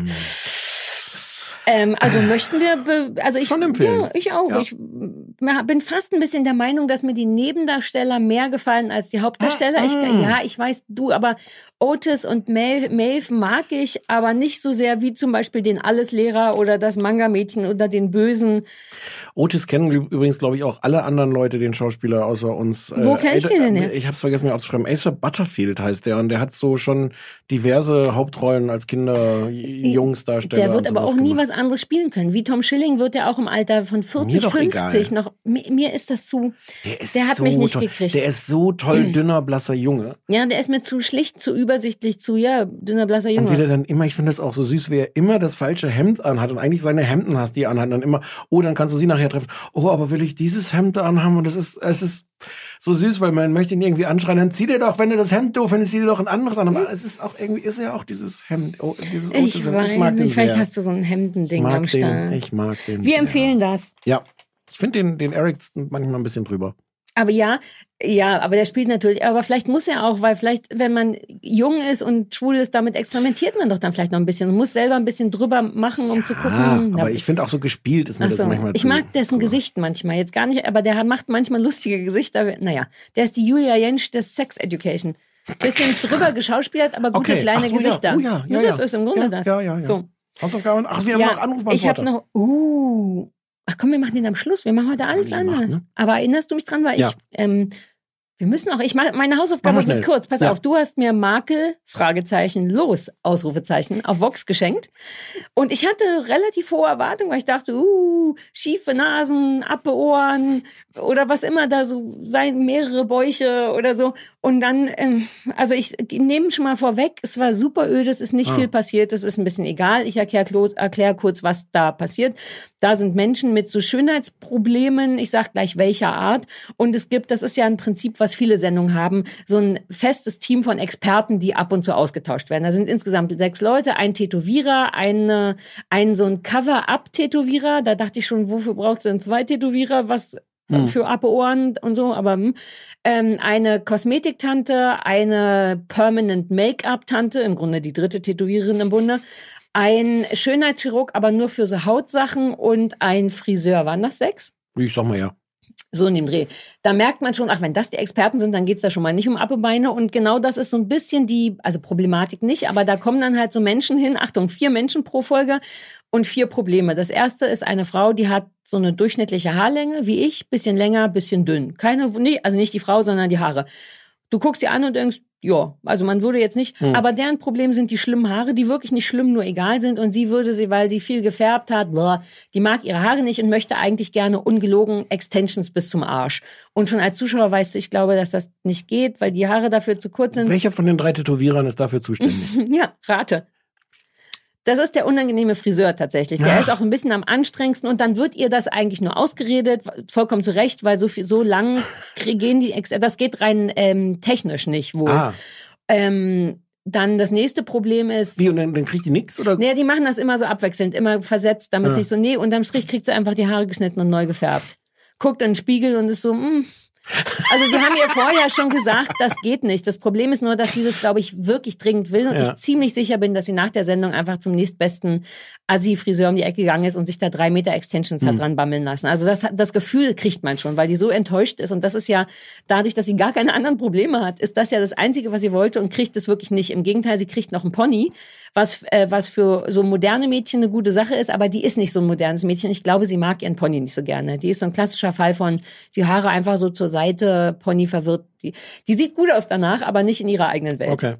Ähm, also möchten wir, also ich, Schon empfehlen. Ja, ich auch. Ja. Ich bin fast ein bisschen der Meinung, dass mir die Nebendarsteller mehr gefallen als die Hauptdarsteller. Ich, Ah. ja, ich weiß, du, aber Otis und Maeve, Maeve mag ich, aber nicht so sehr wie zum Beispiel den Alleslehrer oder das Manga-Mädchen oder den Bösen. Otis kennen üb- übrigens, glaube ich, auch alle anderen Leute, den Schauspieler außer uns. Wo kenn ich Ed- den denn her? Ich habe es vergessen, mir aufzuschreiben. Ace Butterfield heißt der und der hat so schon diverse Hauptrollen als Kinder, Jungsdarsteller. Der wird aber auch nie gemacht. was anderes spielen können. Wie Tom Schilling wird er auch im Alter von 40, doch 50 egal. noch. Mir, mir ist das zu. Der, ist der hat so mich nicht toll. gekriegt. Der ist so toll, dünner, blasser Junge. Ja, der ist mir zu schlicht, zu übersichtlich, zu, ja, dünner, blasser Und wie Junge. der dann immer, ich finde das auch so süß, wie er immer das falsche Hemd anhat und eigentlich seine Hemden hast, die er anhat. Und dann immer, oh, dann kannst du sie nachher treffen. Oh, aber will ich dieses Hemd anhaben? Und das ist, es ist so süß, weil man möchte ihn irgendwie anschreien, dann zieh dir doch, wenn du das Hemd doof findest, zieh dir doch ein anderes an. Aber es ist auch irgendwie, ist ja auch dieses Hemd, oh, dieses Ich weiß ich mag nicht, vielleicht sehr. hast du so ein ich Hemdending am mag Start. den, ich mag den. Wir sehr. empfehlen das. Ja. Ich finde den, den Eric manchmal ein bisschen drüber. Aber ja, ja, aber der spielt natürlich, aber vielleicht muss er auch, weil vielleicht, wenn man jung ist und schwul ist, damit experimentiert man doch dann vielleicht noch ein bisschen und muss selber ein bisschen drüber machen, um zu gucken. Aber ich finde auch so gespielt ist mir Ach das so. manchmal Ich mag dessen Gesicht manchmal. Jetzt gar nicht, aber der macht manchmal lustige Gesichter. Naja, der ist die Julia Jentsch des Sex Education. Bisschen drüber (laughs) geschauspielert, aber gute Okay. kleine so, ja. Gesichter. Oh ja, ja, das ja. ist im Grunde Ja, das. ja, ja, ja. So. Hausaufgaben? Ach, wir haben noch ich Anrufbeantworter. habe noch. Uh. Ach komm, wir machen den am Schluss. Wir machen heute alles gemacht, anders. ne? Aber erinnerst du mich dran, weil Ja. ich. Ähm, wir müssen auch, ich mache meine Hausaufgabe Mach mal wird schnell. kurz. Pass Ja. auf, du hast mir Makel, Fragezeichen, los, Ausrufezeichen, auf Vox geschenkt. Und ich hatte relativ hohe Erwartungen, weil ich dachte, uh, schiefe Nasen, Appe Ohren oder was immer da so sein, mehrere Bäuche oder so. Und dann, ähm, also ich nehme schon mal vorweg, es war super öde, es ist nicht Ah. viel passiert, es ist ein bisschen egal. Ich erkläre erklär kurz, was da passiert. Da sind Menschen mit so Schönheitsproblemen, ich sag gleich welcher Art. Und es gibt, das ist ja ein Prinzip, was viele Sendungen haben, so ein festes Team von Experten, die ab und zu ausgetauscht werden. Da sind insgesamt sechs Leute, ein Tätowierer, eine, ein so ein Cover-Up-Tätowierer. Da dachte ich schon, wofür braucht es denn zwei Tätowierer? Was Hm. für Appe Ohren und so, aber hm. ähm, eine Kosmetiktante, eine Permanent Make-up-Tante, im Grunde die dritte Tätowiererin im Bunde, ein Schönheitschirurg, aber nur für so Hautsachen und ein Friseur. Waren das sechs? Ich sag mal ja. So in dem Dreh. Da merkt man schon, ach, wenn das die Experten sind, dann geht's da schon mal nicht um Appebeine. Und genau das ist so ein bisschen die, also Problematik nicht, aber da kommen dann halt so Menschen hin, Achtung, vier Menschen pro Folge und vier Probleme. Das erste ist eine Frau, die hat so eine durchschnittliche Haarlänge, wie ich, bisschen länger, bisschen dünn. Keine, also nicht die Frau, sondern die Haare. Du guckst sie an und denkst, ja, also man würde jetzt nicht, aber deren Problem sind die schlimmen Haare, die wirklich nicht schlimm, nur egal sind. Und sie würde sie, weil sie viel gefärbt hat, boah, die mag ihre Haare nicht und möchte eigentlich gerne ungelogen Extensions bis zum Arsch. Und schon als Zuschauer weißt du, ich glaube, dass das nicht geht, weil die Haare dafür zu kurz sind. Welcher von den drei Tätowierern ist dafür zuständig? (laughs) Ja, rate. Das ist der unangenehme Friseur tatsächlich. Der Ach. ist auch ein bisschen am anstrengendsten und dann wird ihr das eigentlich nur ausgeredet, vollkommen zu Recht, weil so viel, so lang (laughs) gehen die, Ex das geht rein ähm, technisch nicht wohl. Ah, Ähm, dann das nächste Problem ist, wie, und dann, dann kriegt die nix? Oder? nee, die machen das immer so abwechselnd, immer versetzt, damit Ja. sich so, nee, unterm Strich kriegt sie einfach die Haare geschnitten und neu gefärbt. Guckt in den Spiegel und ist so, mm. Also die haben ihr vorher schon gesagt, das geht nicht. Das Problem ist nur, dass sie das, glaube ich, wirklich dringend will und Ja. ich ziemlich sicher bin, dass sie nach der Sendung einfach zum nächstbesten Assi-Friseur um die Ecke gegangen ist und sich da drei Meter Extensions Mhm. hat dran bammeln lassen. Also das, das Gefühl kriegt man schon, weil die so enttäuscht ist und das ist ja dadurch, dass sie gar keine anderen Probleme hat, ist das ja das Einzige, was sie wollte und kriegt es wirklich nicht. Im Gegenteil, sie kriegt noch einen Pony, was, äh, was für so moderne Mädchen eine gute Sache ist, aber die ist nicht so ein modernes Mädchen. Ich glaube, sie mag ihren Pony nicht so gerne. Die ist so ein klassischer Fall von die Haare einfach so zur Seite, Pony verwirrt. Die, die sieht gut aus danach, aber nicht in ihrer eigenen Welt. Okay.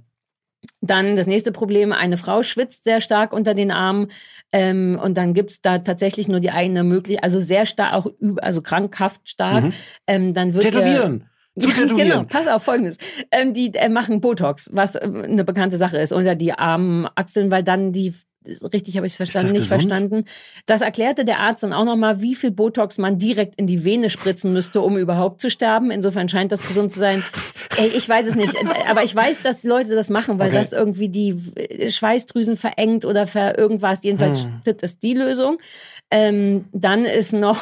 Dann das nächste Problem, eine Frau schwitzt sehr stark unter den Armen ähm, und dann gibt's da tatsächlich nur die eine Möglichkeit, also sehr stark, auch üb- also krankhaft stark. Ähm, dann wird Tätowieren. (laughs) Tätowieren. Genau, pass auf, folgendes. Ähm, die äh, machen Botox, was ähm, eine bekannte Sache ist, unter die armen Achseln, weil dann die, richtig habe ich es verstanden, nicht gesund? verstanden. Das erklärte der Arzt dann auch nochmal, wie viel Botox man direkt in die Vene spritzen müsste, um überhaupt zu sterben. Insofern scheint das gesund zu sein. Ey, ich weiß es nicht, äh, aber ich weiß, dass Leute das machen, weil Okay. das irgendwie die äh, Schweißdrüsen verengt oder ver irgendwas. Jedenfalls Hm. das ist die Lösung. Ähm, dann ist noch,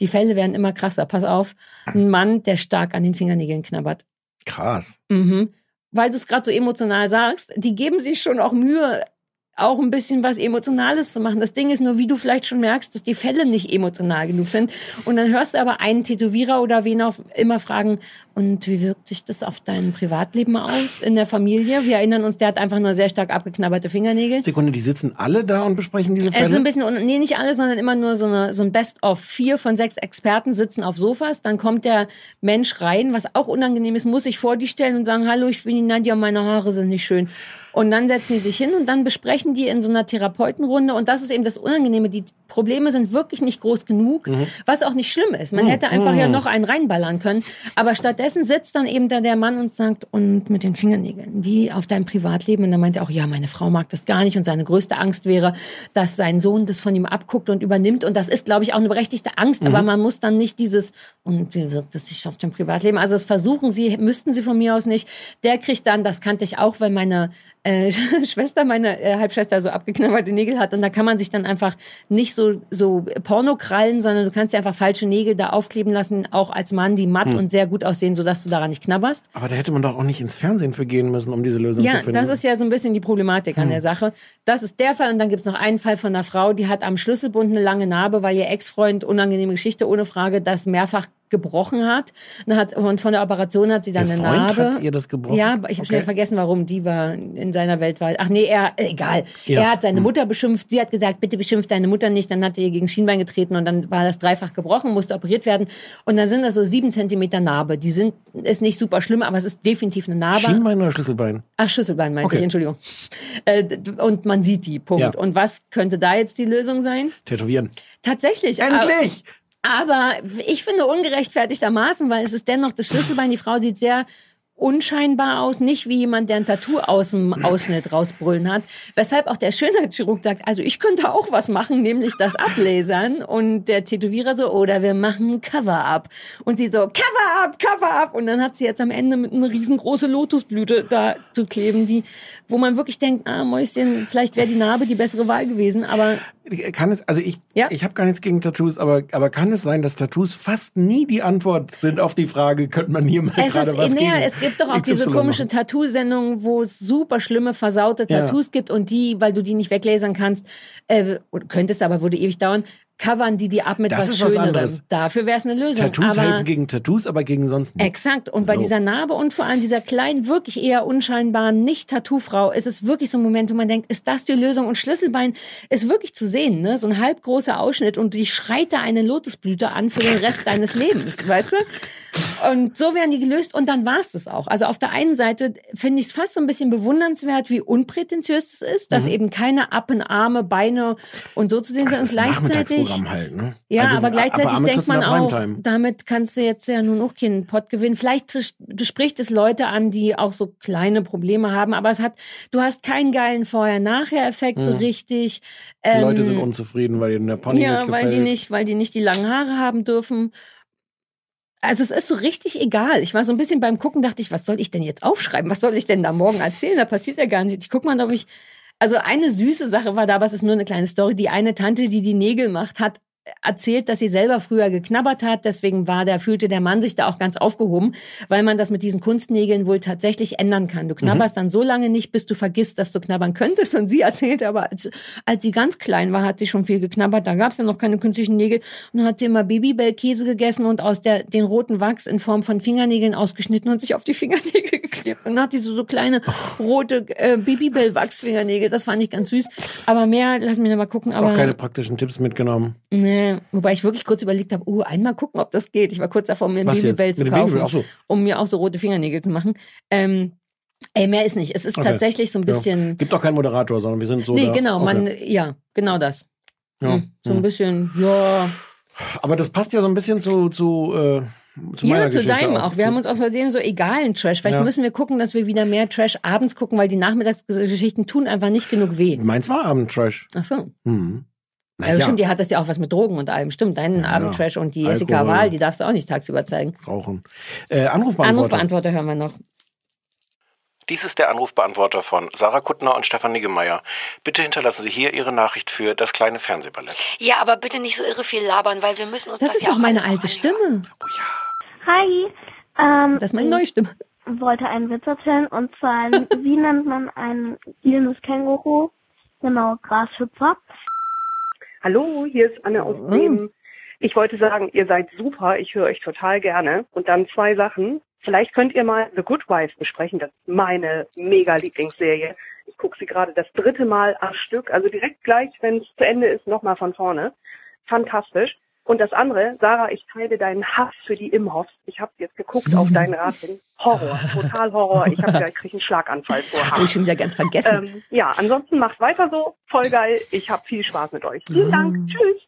die Fälle werden immer krasser, pass auf, ein Mann, der stark an den Fingernägeln knabbert. Krass. Mhm. Weil du es gerade so emotional sagst, die geben sich schon auch Mühe, auch ein bisschen was Emotionales zu machen. Das Ding ist nur, wie du vielleicht schon merkst, dass die Fälle nicht emotional genug sind. Und dann hörst du aber einen Tätowierer oder wen auch immer fragen, und wie wirkt sich das auf dein Privatleben aus in der Familie? Wir erinnern uns, der hat einfach nur sehr stark abgeknabberte Fingernägel. Sekunde, die sitzen alle da und besprechen diese Es ist ein Fälle? bisschen, nee, nicht alle, sondern immer nur so, eine, so ein Best-of. Vier von sechs Experten sitzen auf Sofas. Dann kommt der Mensch rein, was auch unangenehm ist, muss sich vor die stellen und sagen, hallo, ich bin die Nadja, meine Haare sind nicht schön. Und dann setzen die sich hin und dann besprechen die in so einer Therapeutenrunde. Und das ist eben das Unangenehme. Die Probleme sind wirklich nicht groß genug, was auch nicht schlimm ist. Man hätte einfach ja noch einen reinballern können. Aber stattdessen sitzt dann eben da der Mann und sagt, und mit den Fingernägeln, wie auf deinem Privatleben. Und dann meint er auch, ja, meine Frau mag das gar nicht. Und seine größte Angst wäre, dass sein Sohn das von ihm abguckt und übernimmt. Und das ist, glaube ich, auch eine berechtigte Angst. Aber man muss dann nicht dieses, und wie wirkt es sich auf dem Privatleben? Also das versuchen sie, müssten sie von mir aus nicht. Der kriegt dann, das kannte ich auch, weil meine äh, (laughs) Schwester, meine äh, Halbschwester so abgeknabberte Nägel hat und da kann man sich dann einfach nicht so so Porno krallen, sondern du kannst dir einfach falsche Nägel da aufkleben lassen, auch als Mann, die matt und sehr gut aussehen, sodass du daran nicht knabberst. Aber da hätte man doch auch nicht ins Fernsehen für gehen müssen, um diese Lösung zu Ja, finden. das ist ja so ein bisschen die Problematik an der Sache. Das ist der Fall und dann gibt's noch einen Fall von einer Frau, die hat am Schlüsselbund eine lange Narbe, weil ihr Ex-Freund, unangenehme Geschichte, ohne Frage, das mehrfach gebrochen hat. Und, hat. und von der Operation hat sie dann Ihr eine Freund Narbe. hat ihr das gebrochen? Ja, ich habe Okay. schnell vergessen, warum die war in seiner Welt war. Ach nee, er, äh, egal. Ja. Er hat seine Hm. Mutter beschimpft. Sie hat gesagt, bitte beschimpf deine Mutter nicht. Dann hat er ihr gegen Schienbein getreten und dann war das dreifach gebrochen, musste operiert werden. Und dann sind das so sieben Zentimeter Narbe. Die sind, ist nicht super schlimm, aber es ist definitiv eine Narbe. Schienbein oder Schlüsselbein? Ach, Schlüsselbein meinte Okay. ich, Entschuldigung. Äh, und man sieht die, Punkt. Ja. Und was könnte da jetzt die Lösung sein? Tätowieren. Tatsächlich. Endlich! Aber, ich finde ungerechtfertigtermaßen, weil es ist dennoch das Schlüsselbein. Die Frau sieht sehr unscheinbar aus, nicht wie jemand, der ein Tattoo aus dem Ausschnitt rausbrüllen hat. Weshalb auch der Schönheitschirurg sagt, also ich könnte auch was machen, nämlich das ablasern. Und der Tätowierer so, oder wir machen Cover-up. Und sie so, Cover-up, Cover-up. Und dann hat sie jetzt am Ende mit einer riesengroße Lotusblüte da zu kleben, die, wo man wirklich denkt, ah, Mäuschen, vielleicht wäre die Narbe die bessere Wahl gewesen. Aber Kann es, also ich, Ja. ich habe gar nichts gegen Tattoos, aber, aber kann es sein, dass Tattoos fast nie die Antwort sind auf die Frage, könnte man hier mal Es, gerade ist, was naja, gegen es gibt doch auch diese XY komische? Tattoo-Sendung, wo es super schlimme, versaute Ja. Tattoos gibt und die, weil du die nicht weglasern kannst, äh, könntest, aber würde ewig dauern, covern die die ab mit Das was Schönerem. Dafür wäre es eine Lösung. Tattoos aber helfen gegen Tattoos, aber gegen sonst nichts. Exakt. Und bei So. dieser Narbe und vor allem dieser kleinen, wirklich eher unscheinbaren Nicht-Tattoo-Frau ist es wirklich so ein Moment, wo man denkt, ist das die Lösung? Und Schlüsselbein ist wirklich zu sehen, ne? So ein halb großer Ausschnitt und die schreit da eine Lotusblüte an für den Rest (laughs) deines Lebens, weißt du? Und so werden die gelöst und dann war es das auch. Also auf der einen Seite finde ich es fast so ein bisschen bewundernswert, wie unprätentiös das ist, dass eben keine Appen, Arme, Beine und so zu sehen Mhm. Sind. Und gleichzeitig. Halt, ne? Ja, Also, aber gleichzeitig Arme denkt man auch, Primetime. damit kannst du jetzt ja nun auch keinen Pott gewinnen. Vielleicht spricht es Leute an, die auch so kleine Probleme haben, aber es hat, du hast keinen geilen Vorher-Nachher-Effekt so richtig. Die Ähm, Leute sind unzufrieden, weil ihnen der Pony ja, nicht weil gefällt. die nicht, weil die nicht die langen Haare haben dürfen. Also es ist so richtig egal. Ich war so ein bisschen beim Gucken, dachte ich, was soll ich denn jetzt aufschreiben? Was soll ich denn da morgen erzählen? Da passiert ja gar nicht. Ich guck mal, ob ich. Also eine süße Sache war da, aber es ist nur eine kleine Story. Die eine Tante, die die Nägel macht, hat erzählt, dass sie selber früher geknabbert hat. Deswegen war der, fühlte der Mann sich da auch ganz aufgehoben, weil man das mit diesen Kunstnägeln wohl tatsächlich ändern kann. Du knabberst dann so lange nicht, bis du vergisst, dass du knabbern könntest. Und sie erzählte aber, als, als sie ganz klein war, hat sie schon viel geknabbert. Da gab es ja noch keine künstlichen Nägel. Und dann hat sie immer Babybell-Käse gegessen und aus der, den roten Wachs in Form von Fingernägeln ausgeschnitten und sich auf die Fingernägel (laughs) geklebt. Und dann hat die so, so kleine rote äh, Babybell-Wachsfingernägel. Das fand ich ganz süß. Aber mehr, lass mich noch mal gucken. Hast Aber auch keine praktischen Tipps mitgenommen. Nee, wobei ich wirklich kurz überlegt habe, oh, einmal gucken, ob das geht. Ich war kurz davor, mir ein? Babybell zu kaufen, Babybell? So. um mir auch so rote Fingernägel zu machen. Ähm, ey, mehr ist nicht. Es ist Okay. tatsächlich so ein Ja. bisschen. Gibt auch keinen Moderator, sondern wir sind so. nee, da. genau, Okay. man, ja, genau das. Ja. Hm, so ein Hm. bisschen, ja. Aber das passt ja so ein bisschen zu, zu, äh, zu meiner Ja, zu Geschichte deinem auch. Wir zu- haben uns außerdem so egalen Trash. Vielleicht Ja. müssen wir gucken, dass wir wieder mehr Trash abends gucken, weil die Nachmittagsgeschichten tun einfach nicht genug weh. Meins war Abendtrash. Ach so. Hm. Na Ja, ja, stimmt, die hat das ja auch was mit Drogen und allem. Stimmt, deinen Ja, Abendtrash und die Jessica Alkohol. Wahl, die darfst du auch nicht tagsüber zeigen. rauchen. Äh, Anrufbeantworter. Anrufbeantworter hören wir noch. Dies ist der Anrufbeantworter von Sarah Kuttner und Stefan Niggemeier. Bitte hinterlassen Sie hier Ihre Nachricht für das kleine Fernsehballett. Ja, aber bitte nicht so irre viel labern, weil wir müssen uns Das das, ist ja noch auch meine alte noch anhören. Stimme. Hi. Ähm, Das ist meine neue Stimme. ich wollte einen Witz erzählen und zwar, (laughs) wie nennt man ein gielendes Känguru? Genau, Grashüpfer. Hallo, hier ist Anne aus. Bremen. Ich wollte sagen, ihr seid super, ich höre euch total gerne. Und dann zwei Sachen. Vielleicht könnt ihr mal The Good Wife besprechen. Das ist meine mega Lieblingsserie. Ich gucke sie gerade das dritte Mal am Stück, also direkt gleich, wenn es zu Ende ist, nochmal von vorne. Fantastisch. Und das andere, Sarah, ich teile deinen Hass für die Imhoffs. Ich habe jetzt geguckt auf deinen Rat hin. (laughs) Horror, total Horror. Ich habe gleich krieg einen Schlaganfall vor Habe ich schon wieder ganz vergessen. Ähm, ja, ansonsten macht weiter so. Voll geil. Ich habe viel Spaß mit euch. Vielen Dank. Tschüss.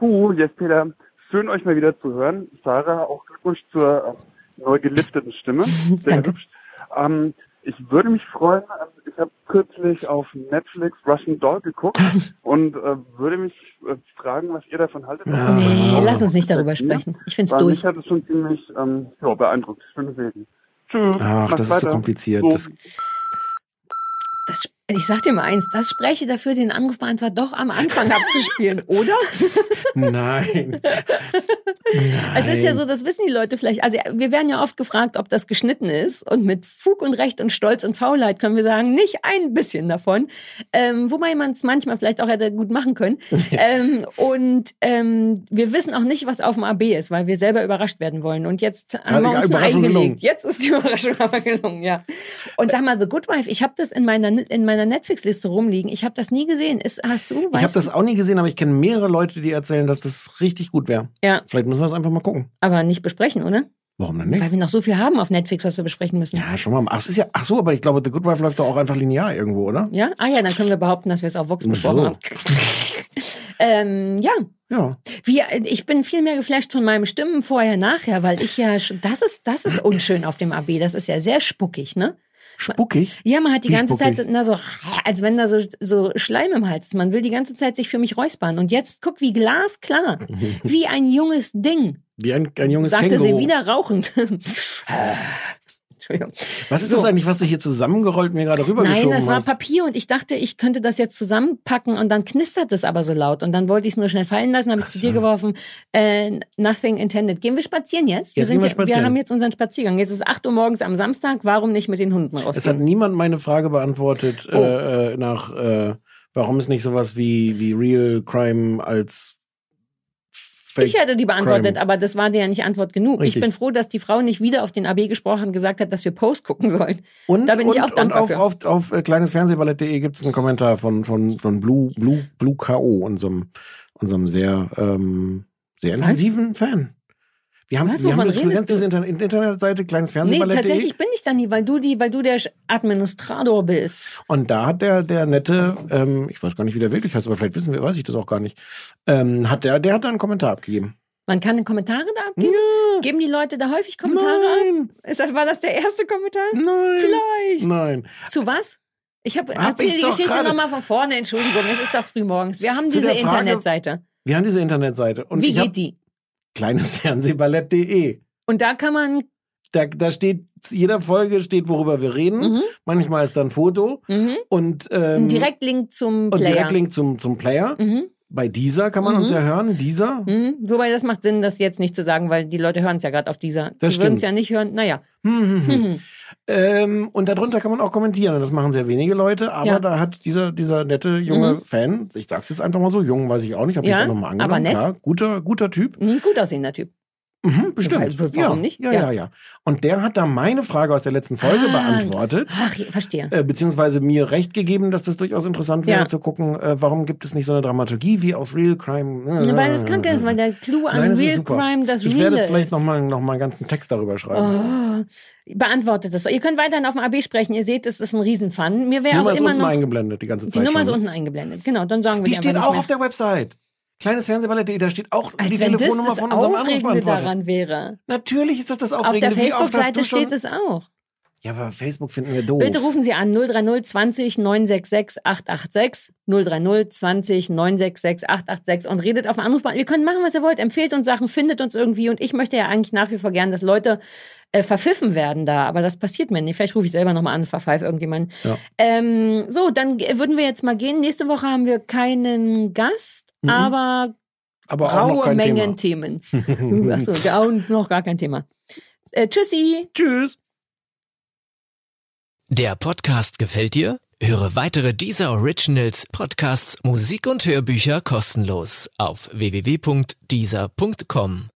Huh, jetzt Peter. Schön euch mal wieder zu hören. Sarah, auch Glückwunsch zur äh, neu gelifteten Stimme. (laughs) Sehr Danke. hübsch. Ähm, ich würde mich freuen, also ich habe kürzlich auf Netflix Russian Doll geguckt (laughs) und äh, würde mich äh, fragen, was ihr davon haltet. Ja. nee, Ah. lass uns nicht darüber sprechen. Ich find's Weil durch. Mich hat es schon ziemlich ähm, ja, beeindruckt. Schöne Serie. Tschüss. Ach, das ist so weiter. kompliziert. So. Das, Das, ich sag dir mal eins, das spreche dafür, den Anrufbeantworter doch am Anfang abzuspielen, (laughs) oder? nein. (laughs) Also es ist ja so, das wissen die Leute vielleicht. Also wir werden ja oft gefragt, ob das geschnitten ist. Und mit Fug und Recht und Stolz und Faulheit können wir sagen, nicht ein bisschen davon. Ähm, wobei man es manchmal vielleicht auch hätte gut machen können. (laughs) ähm, und ähm, wir wissen auch nicht, was auf dem AB ist, weil wir selber überrascht werden wollen. Und jetzt haben wir uns ein Ei Überraschung gelegt. gelungen. Jetzt ist die Überraschung aber gelungen, ja. Und sag mal, The Good Wife, ich habe das in meiner, in meiner Netflix-Liste rumliegen. Ich habe das nie gesehen. Ist, hast du? Ich habe das auch nie gesehen, aber ich kenne mehrere Leute, die erzählen, dass das richtig gut wäre. Ja, Vielleicht müssen wir das einfach mal gucken. aber nicht besprechen, oder? Warum denn nicht? Weil wir noch so viel haben auf Netflix, was wir besprechen müssen. Ja, schon mal. Ach, es ist ja, ach so, aber ich glaube, The Good Wife läuft doch auch einfach linear irgendwo, oder? Ja? Ah ja, dann können wir behaupten, dass wir es auf Vox besprochen so. haben. (laughs) ähm, ja, Ja. wir, ich bin viel mehr geflasht von meinem Stimmen vorher, nachher, weil ich ja, das ist, das ist unschön auf dem AB. Das ist ja sehr spuckig, ne? Spuckig. Ja, man hat die Wie ganze spuckig? Zeit, na so, als wenn da so, so Schleim im Hals ist. Man will die ganze Zeit sich für mich räuspern. Und jetzt guck, wie glasklar, (laughs) wie ein junges Ding, Wie ein, ein junges sagte Känguru. sie wieder rauchend. (laughs) Entschuldigung. Was ist So. das eigentlich, was du hier zusammengerollt mir gerade rübergeschoben Nein, das war hast? Papier und ich dachte, ich könnte das jetzt zusammenpacken und dann knistert es aber so laut und dann wollte ich es nur schnell fallen lassen, habe ich zu dir geworfen. Äh, nothing intended. Gehen wir spazieren jetzt? Jetzt gehen wir ja- spazieren. wir haben jetzt unseren Spaziergang. Jetzt ist 8 Uhr morgens am Samstag. Warum nicht mit den Hunden Es hat niemand meine Frage beantwortet Oh. äh, äh, nach, äh, warum es nicht sowas wie, wie Real Crime als Fake Ich hätte die beantwortet, Crime. aber das war dir ja nicht Antwort genug. Richtig. Ich bin froh, dass die Frau nicht wieder auf den AB gesprochen und gesagt hat, dass wir Post gucken sollen. Und, Da bin ich und, auch dankbar und auf, für. auf, auf äh, kleinesfernsehballett.de gibt es einen Kommentar von, von, von Blue, Blue, Blue K.O., unserem, unserem sehr, ähm, sehr Was? intensiven Fan. Wir haben, Was, wir haben diese du? Internet Internetseite, kleines Nee, Fernsehballett. tatsächlich bin ich da nie, weil du die, weil du der Administrator bist. Und da hat der, der nette, ähm, ich weiß gar nicht, wie der wirklich heißt, aber vielleicht wissen wir, weiß ich das auch gar nicht, ähm, hat der, der hat da einen Kommentar abgegeben. Man kann Kommentare da abgeben? Geben die Leute da häufig Kommentare Nein. ab? Ist das, war das der erste Kommentar? Nein. Vielleicht. Nein. Zu was? Ich habe Hab erzähl ich die Geschichte nochmal von vorne. Entschuldigung, es ist doch früh morgens. Wir haben Zu diese Frage- Internetseite. Wir haben diese Internetseite. Und Wie ich hab geht die? Kleinesfernsehballett.de. Und da kann man. Da, da steht, jeder Folge steht, worüber wir reden. Mhm. Manchmal ist da ein Foto Mhm. und, ähm, Ein Direktlink zum und Player. Direktlink zum, zum Player. Mhm. Bei dieser kann man uns Mhm. ja hören. Dieser. Mhm. Wobei das macht Sinn, das jetzt nicht zu sagen, weil die Leute hören es ja gerade auf dieser. Das die würden es ja nicht hören. Naja. (laughs) Ähm, und darunter kann man auch kommentieren. Und das machen sehr wenige Leute. Aber Ja. da hat dieser, dieser nette junge Mhm. Fan, ich sag's jetzt einfach mal so, jung weiß ich auch nicht, habe ich Ja, jetzt einfach mal angenommen. aber nett. Ja, guter, guter Typ. Ein gut aussehender Typ. Mhm, bestimmt. Weil- warum ja, nicht? Ja, Ja. ja, ja. Und der hat da meine Frage aus der letzten Folge Ah. beantwortet. Ach, ich verstehe. Äh, beziehungsweise mir recht gegeben, dass das durchaus interessant wäre Ja. zu gucken, äh, warum gibt es nicht so eine Dramaturgie wie aus Real Crime. Äh, weil das krank ist, weil der Clou an Nein, das ist Real. Crime das Ich Reale werde vielleicht ist. nochmal noch mal einen ganzen Text darüber schreiben. Oh, beantwortet das. Ihr könnt weiterhin auf dem AB sprechen. Ihr seht, es ist ein Riesenfun. Mir Die wäre Nummer auch ist immer unten noch. eingeblendet die ganze Die Zeit Nummer ist schon. unten eingeblendet. Genau, dann sagen wir Die die steht auch auf der Website. Kleines Fernsehballett.de, da steht auch die Als das Telefonnummer von unserem Anrufbeantworter. daran wäre. Natürlich ist das das Auf Aufregende. der oft hast Facebook-Seite steht es auch. Ja, aber Facebook finden wir doof. Bitte rufen Sie an 030 20 966 886 030 20 966 886 und redet auf dem Anrufband. Ihr könnt machen, was ihr wollt. Empfehlt uns Sachen, findet uns irgendwie. Und ich möchte ja eigentlich nach wie vor gern, dass Leute äh, verpfiffen werden da. Aber das passiert mir nicht. Vielleicht rufe ich selber nochmal an, verpfeife irgendjemanden. Ja. Ähm, so, dann würden wir jetzt mal gehen. Nächste Woche haben wir keinen Gast, Mhm. aber aber raue Mengen Thema. Themen. (laughs) Achso, noch gar kein Thema. Äh, tschüssi. Tschüss. Der Podcast gefällt dir? Höre weitere dieser Originals, Podcasts, Musik und Hörbücher kostenlos auf www.dieser.com.